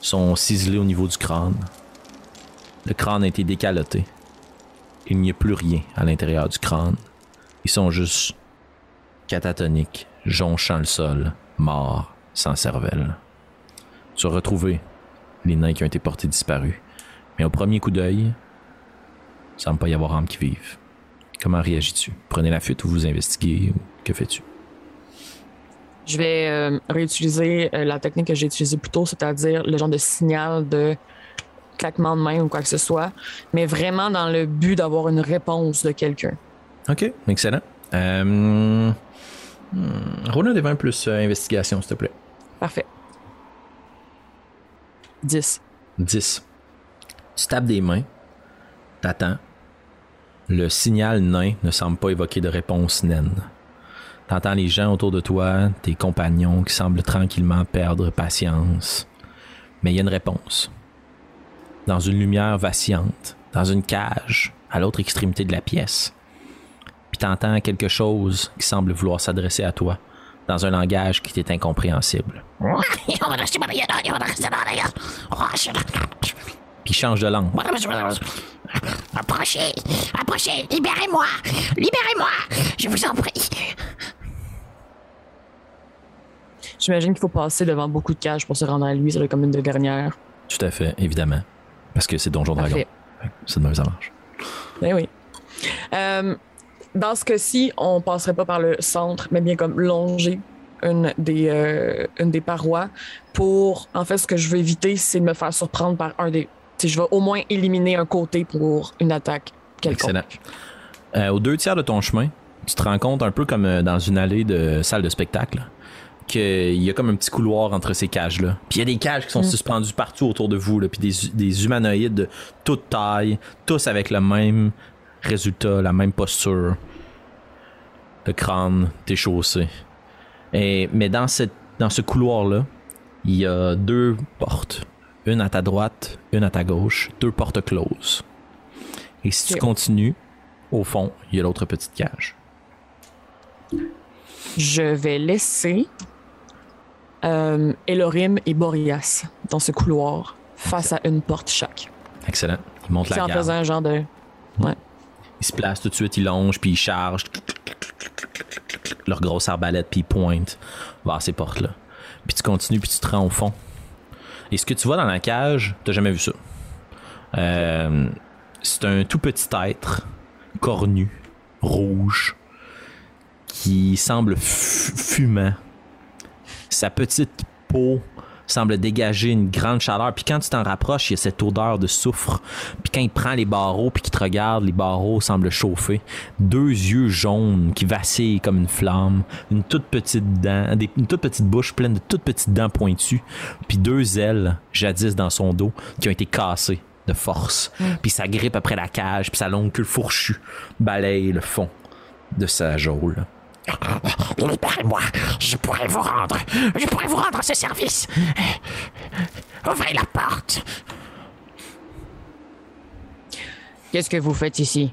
sont ciselés au niveau du crâne. Le crâne a été décaloté. Il n'y a plus rien à l'intérieur du crâne. Ils sont juste catatoniques, jonchant le sol, morts, sans cervelle. Tu as retrouvé les nains qui ont été portés disparus. Mais au premier coup d'œil, il semble pas y avoir âme qui vivent. Comment réagis-tu? Prenez la fuite ou vous investiguez ou que fais-tu? Je vais euh, réutiliser euh, la technique que j'ai utilisée plus tôt, c'est-à-dire le genre de signal de claquement de main ou quoi que ce soit, mais vraiment dans le but d'avoir une réponse de quelqu'un. OK, excellent. Euh... Hmm, des 20 plus euh, investigation, s'il te plaît. Parfait. 10. 10. Tu tapes des mains, t'attends. Le signal nain ne semble pas évoquer de réponse naine. T'entends les gens autour de toi, tes compagnons qui semblent tranquillement perdre patience. Mais il y a une réponse dans une lumière vacillante, dans une cage, à l'autre extrémité de la pièce. Puis t'entends quelque chose qui semble vouloir s'adresser à toi, dans un langage qui t'est incompréhensible. Puis change de langue. Approchez, approchez, libérez-moi, libérez-moi, je vous en prie. J'imagine qu'il faut passer devant beaucoup de cages pour se rendre à lui, c'est comme une de dernière. Tout à fait, évidemment. Parce que c'est Donjon Dragon. C'est de même ça marche. Ben oui. Euh, dans ce cas-ci, on passerait pas par le centre, mais bien comme longer une des, euh, une des parois pour. En fait, ce que je veux éviter, c'est de me faire surprendre par un des. je vais au moins éliminer un côté pour une attaque quelconque. Excellent. Euh, aux deux tiers de ton chemin, tu te rends compte un peu comme dans une allée de salle de spectacle qu'il y a comme un petit couloir entre ces cages-là. Puis il y a des cages qui sont mm. suspendues partout autour de vous, là, puis des, des humanoïdes de toute taille, tous avec le même résultat, la même posture. Le crâne déchaussé. Et, mais dans, cette, dans ce couloir-là, il y a deux portes. Une à ta droite, une à ta gauche, deux portes closes. Et si tu continues, au fond, il y a l'autre petite cage. Je vais laisser euh, Elorim et Boreas dans ce couloir face à une porte chaque. Excellent. Ils montent la garde. en faisant un genre de. Ouais. Ils se placent tout de suite, ils longent, puis ils chargent leur grosse arbalète, puis ils pointent vers ces portes-là. Puis tu continues, puis tu te rends au fond. Et ce que tu vois dans la cage, t'as jamais vu ça. Euh, c'est un tout petit être, cornu, rouge, qui semble fumant sa petite peau semble dégager une grande chaleur. Puis quand tu t'en rapproches, il y a cette odeur de soufre. Puis quand il prend les barreaux puis qu'il te regarde, les barreaux semblent chauffer. Deux yeux jaunes qui vacillent comme une flamme. Une toute petite dent, une toute petite bouche pleine de toutes petites dents pointues. Puis deux ailes, jadis dans son dos, qui ont été cassées de force. Mm. Puis ça grippe après la cage, puis sa longue queue fourchue balaye le fond de sa geôle. Libérez-moi, je pourrais vous rendre, je pourrais vous rendre ce service. Ouvrez la porte. Qu'est-ce que vous faites ici?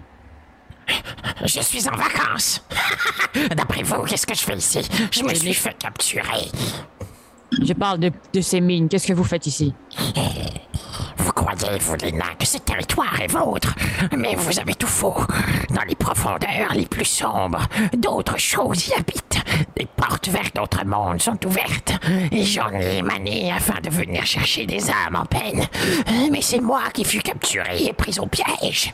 Je suis en vacances. <laughs> D'après vous, qu'est-ce que je fais ici? Je me suis fait capturer. Je parle de, ces mines. Qu'est-ce que vous faites ici? Vous croyez, vous les nains, que ce territoire est vôtre, mais vous avez tout faux. Dans les profondeurs les plus sombres, d'autres choses y habitent. des portes vers d'autres mondes sont ouvertes j'en ai émané afin de venir chercher des âmes en peine. Mais c'est moi qui fus capturé et pris au piège.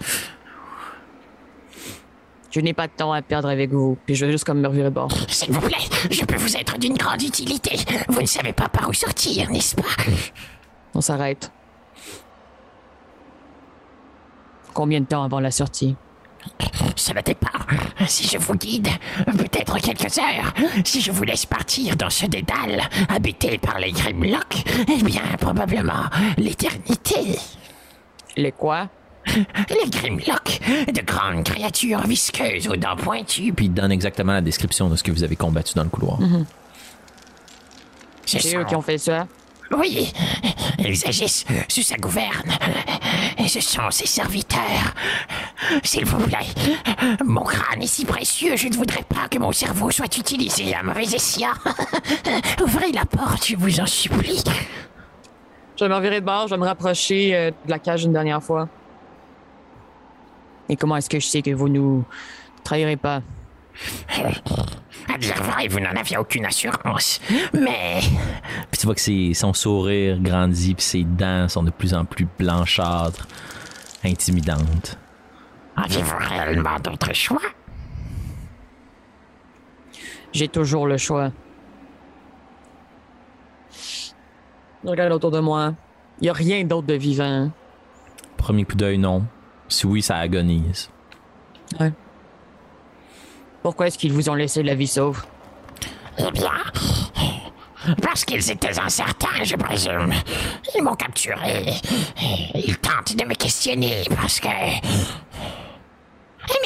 Je n'ai pas de temps à perdre avec vous, puis je vais juste comme me revirer bord. S'il vous plaît, je peux vous être d'une grande utilité. Vous ne savez pas par où sortir, n'est-ce pas? On s'arrête. Combien de temps avant la sortie? Ça dépend. Si je vous guide, peut-être quelques heures. Si je vous laisse partir dans ce dédale habité par les Grimlock, eh bien, probablement l'éternité. Les quoi? <laughs> Les Grimlock, de grandes créatures visqueuses aux dents pointues. Puis il donne exactement la description de ce que vous avez combattu dans le couloir. Ce C'est eux qui ont fait ça Oui, ils agissent sous sa gouverne. Et ce sont ses serviteurs. S'il vous plaît, mon crâne est si précieux, je ne voudrais pas que mon cerveau soit utilisé à mauvais escient. <laughs> Ouvrez la porte, je vous en supplie. Je vais me revirer de bord, je vais me rapprocher euh, de la cage une dernière fois. Et comment est-ce que je sais que vous nous trahirez pas? À dire vrai, vous n'en aviez aucune assurance. Mais Puis tu vois que son sourire grandit, puis ses dents sont de plus en plus blanchâtres, intimidantes. aviez-vous réellement d'autres choix? J'ai toujours le choix. Je regarde autour de moi. Il n'y a rien d'autre de vivant. Premier coup d'œil, non. Si oui, ça agonise. Pourquoi est-ce qu'ils vous ont laissé la vie sauve? Eh bien, parce qu'ils étaient incertains, je présume. Ils m'ont capturé. Ils tentent de me questionner parce que... Eh,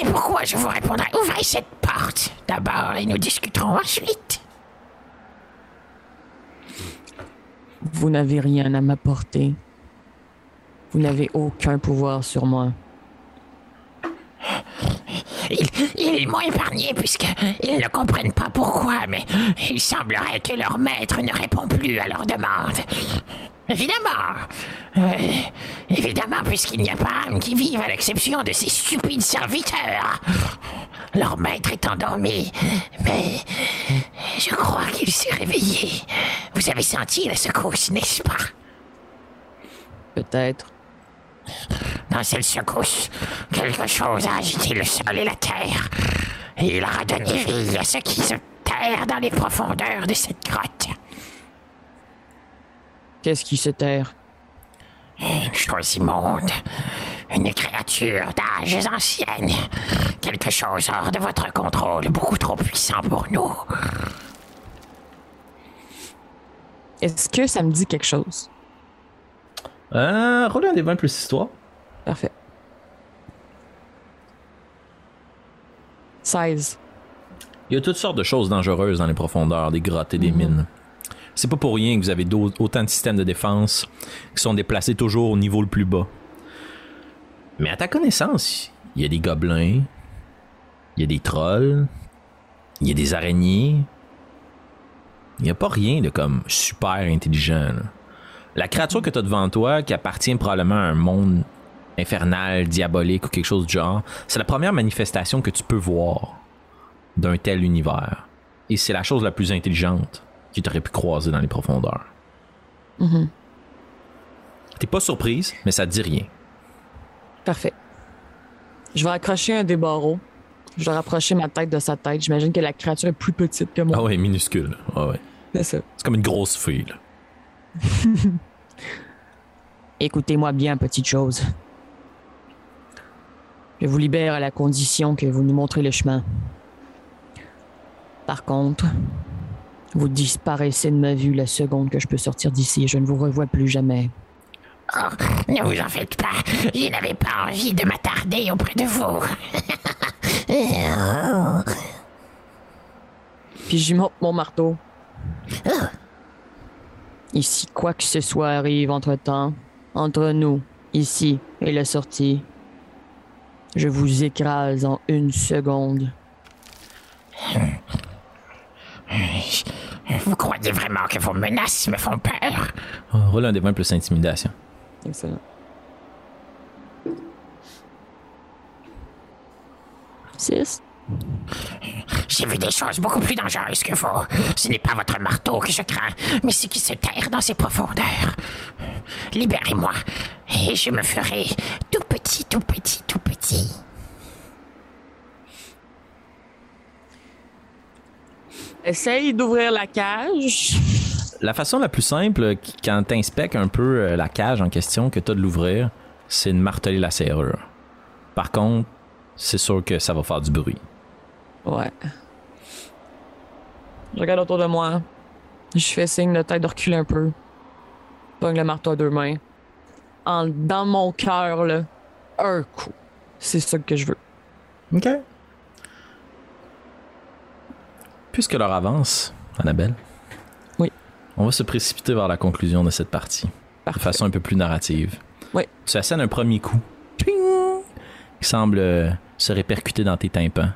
mais pourquoi je vous répondrai? Ouvrez cette porte d'abord et nous discuterons ensuite. Vous n'avez rien à m'apporter. Vous n'avez aucun pouvoir sur moi. Ils, ils m'ont épargné puisqu'ils ne comprennent pas pourquoi, mais il semblerait que leur maître ne répond plus à leurs demandes. Évidemment. Euh, évidemment, puisqu'il n'y a pas âme qui vive à l'exception de ces stupides serviteurs. Leur maître est endormi, mais je crois qu'il s'est réveillé. Vous avez senti la secousse, n'est-ce pas? Peut-être. Dans cette secousse, quelque chose a agité le sol et la terre. Et il a redonné vie à ceux qui se terrent dans les profondeurs de cette grotte. Qu'est-ce qui se terre? Une chose immonde. Une créature d'âges anciennes. Quelque chose hors de votre contrôle, beaucoup trop puissant pour nous. Est-ce que ça me dit quelque chose? Euh, roulez un des 20 plus histoire. Parfait. 16. Il y a toutes sortes de choses dangereuses dans les profondeurs des grottes et des mines. C'est pas pour rien que vous avez autant de systèmes de défense qui sont déplacés toujours au niveau le plus bas. Mais à ta connaissance, il y a des gobelins, il y a des trolls, il y a des araignées. Il n'y a pas rien de comme super intelligent. là. La créature que tu as devant toi, qui appartient probablement à un monde infernal, diabolique ou quelque chose du genre, c'est la première manifestation que tu peux voir d'un tel univers. Et c'est la chose la plus intelligente que tu aurais pu croiser dans les profondeurs. T'es pas surprise, mais ça te dit rien. Parfait. Je vais accrocher un des barreaux. Je vais rapprocher ma tête de sa tête. J'imagine que la créature est plus petite que moi. Ah ouais, minuscule. Ah ouais. C'est ça. C'est comme une grosse fille. <laughs> Écoutez-moi bien, petite chose. Je vous libère à la condition que vous nous montrez le chemin. Par contre, vous disparaissez de ma vue la seconde que je peux sortir d'ici et je ne vous revois plus jamais. Oh, ne vous en faites pas. Je n'avais pas envie de m'attarder auprès de vous. <laughs> Puis j'y monte mon marteau. Et si quoi que ce soit arrive entre-temps, entre nous, ici et la sortie, je vous écrase en une seconde. Vous croyez vraiment que vos menaces me font peur? Ah, roule un des 20 plus intimidation. Excellent. Six. J'ai vu des choses beaucoup plus dangereuses que vous. Ce n'est pas votre marteau que je crains, mais ce qui se terre dans ces profondeurs. Libérez-moi, et je me ferai tout petit, tout petit, tout petit. Essaye d'ouvrir la cage. La façon la plus simple, quand tu inspectes un peu euh, la cage en question que tu as de l'ouvrir, c'est de marteler la serrure. Par contre, c'est sûr que ça va faire du bruit. Ouais. Je regarde autour de moi. Je fais signe de tête de reculer un peu. Pogne le marteau à deux mains. En, dans mon cœur, là, un coup. C'est ça que je veux. OK. Puisque l'heure avance, Annabelle. Oui. On va se précipiter vers la conclusion de cette partie. De façon un peu plus narrative. Oui. Tu assènes un premier coup. Qui semble euh, se répercuter dans tes tympans.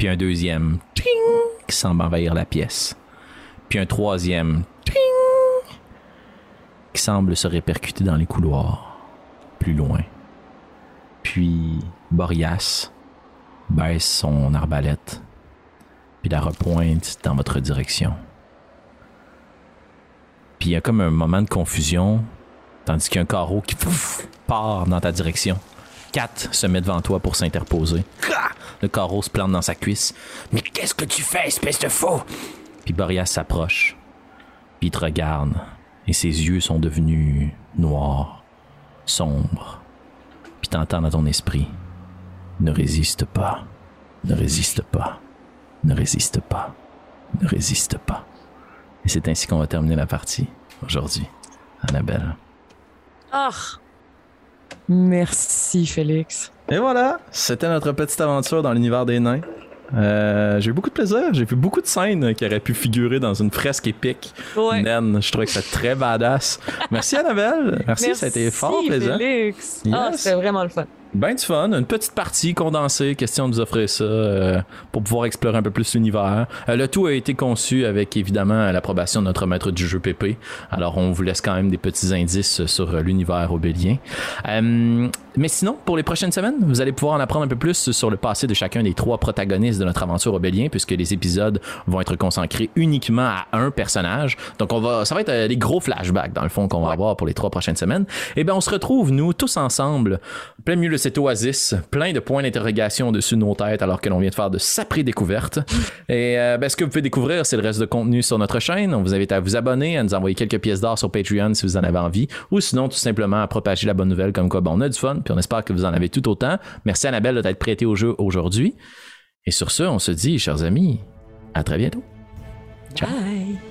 Puis un deuxième. Qui semble envahir la pièce. Puis un troisième. Qui semble se répercuter dans les couloirs. Plus loin. Puis Boreas baisse son arbalète puis la repointe dans votre direction. Puis il y a comme un moment de confusion, tandis qu'il y a un carreau qui part dans ta direction. Kat se met devant toi pour s'interposer. Le carreau se plante dans sa cuisse. Mais qu'est-ce que tu fais, espèce de faux? Puis Boreas s'approche. Puis il te regarde. Et ses yeux sont devenus noirs, sombres. Puis t'entends dans ton esprit. Ne résiste pas. Ne résiste pas. Ne résiste pas. Ne résiste pas. Et c'est ainsi qu'on va terminer la partie aujourd'hui. Annabelle. Ah! Merci, Félix. Et voilà, c'était notre petite aventure dans l'univers des nains. Euh, j'ai eu beaucoup de plaisir. J'ai vu beaucoup de scènes qui auraient pu figurer dans une fresque épique. Ouais. Naine, je trouvais que c'était très badass. Merci Annabelle. Merci, ça a été fort plaisant. Félix. Yes. Ah, c'était vraiment le fun. Ben du fun, une petite partie condensée, question de vous offrir ça euh, pour pouvoir explorer un peu plus l'univers. Euh, le tout a été conçu avec évidemment l'approbation de notre maître du jeu PP. Alors on vous laisse quand même des petits indices sur euh, l'univers obélien. Euh, mais sinon, pour les prochaines semaines, vous allez pouvoir en apprendre un peu plus sur le passé de chacun des trois protagonistes de notre aventure obélien, puisque les épisodes vont être consacrés uniquement à un personnage. Donc on va, ça va être euh, des gros flashbacks dans le fond qu'on va avoir pour les trois prochaines semaines. Et ben on se retrouve nous tous ensemble, plein milieu de cette oasis, plein de points d'interrogation au-dessus de nos têtes alors que l'on vient de faire de saprées découvertes. <laughs> Et euh, ben, ce que vous pouvez découvrir, c'est le reste de contenu sur notre chaîne. On vous invite à vous abonner, à nous envoyer quelques pièces d'or sur Patreon si vous en avez envie, ou sinon tout simplement à propager la bonne nouvelle comme quoi ben, on a du fun, on espère que vous en avez tout autant. Merci Annabelle de t'être prêtée au jeu aujourd'hui. Et sur ce, on se dit, chers amis, à très bientôt. Bye.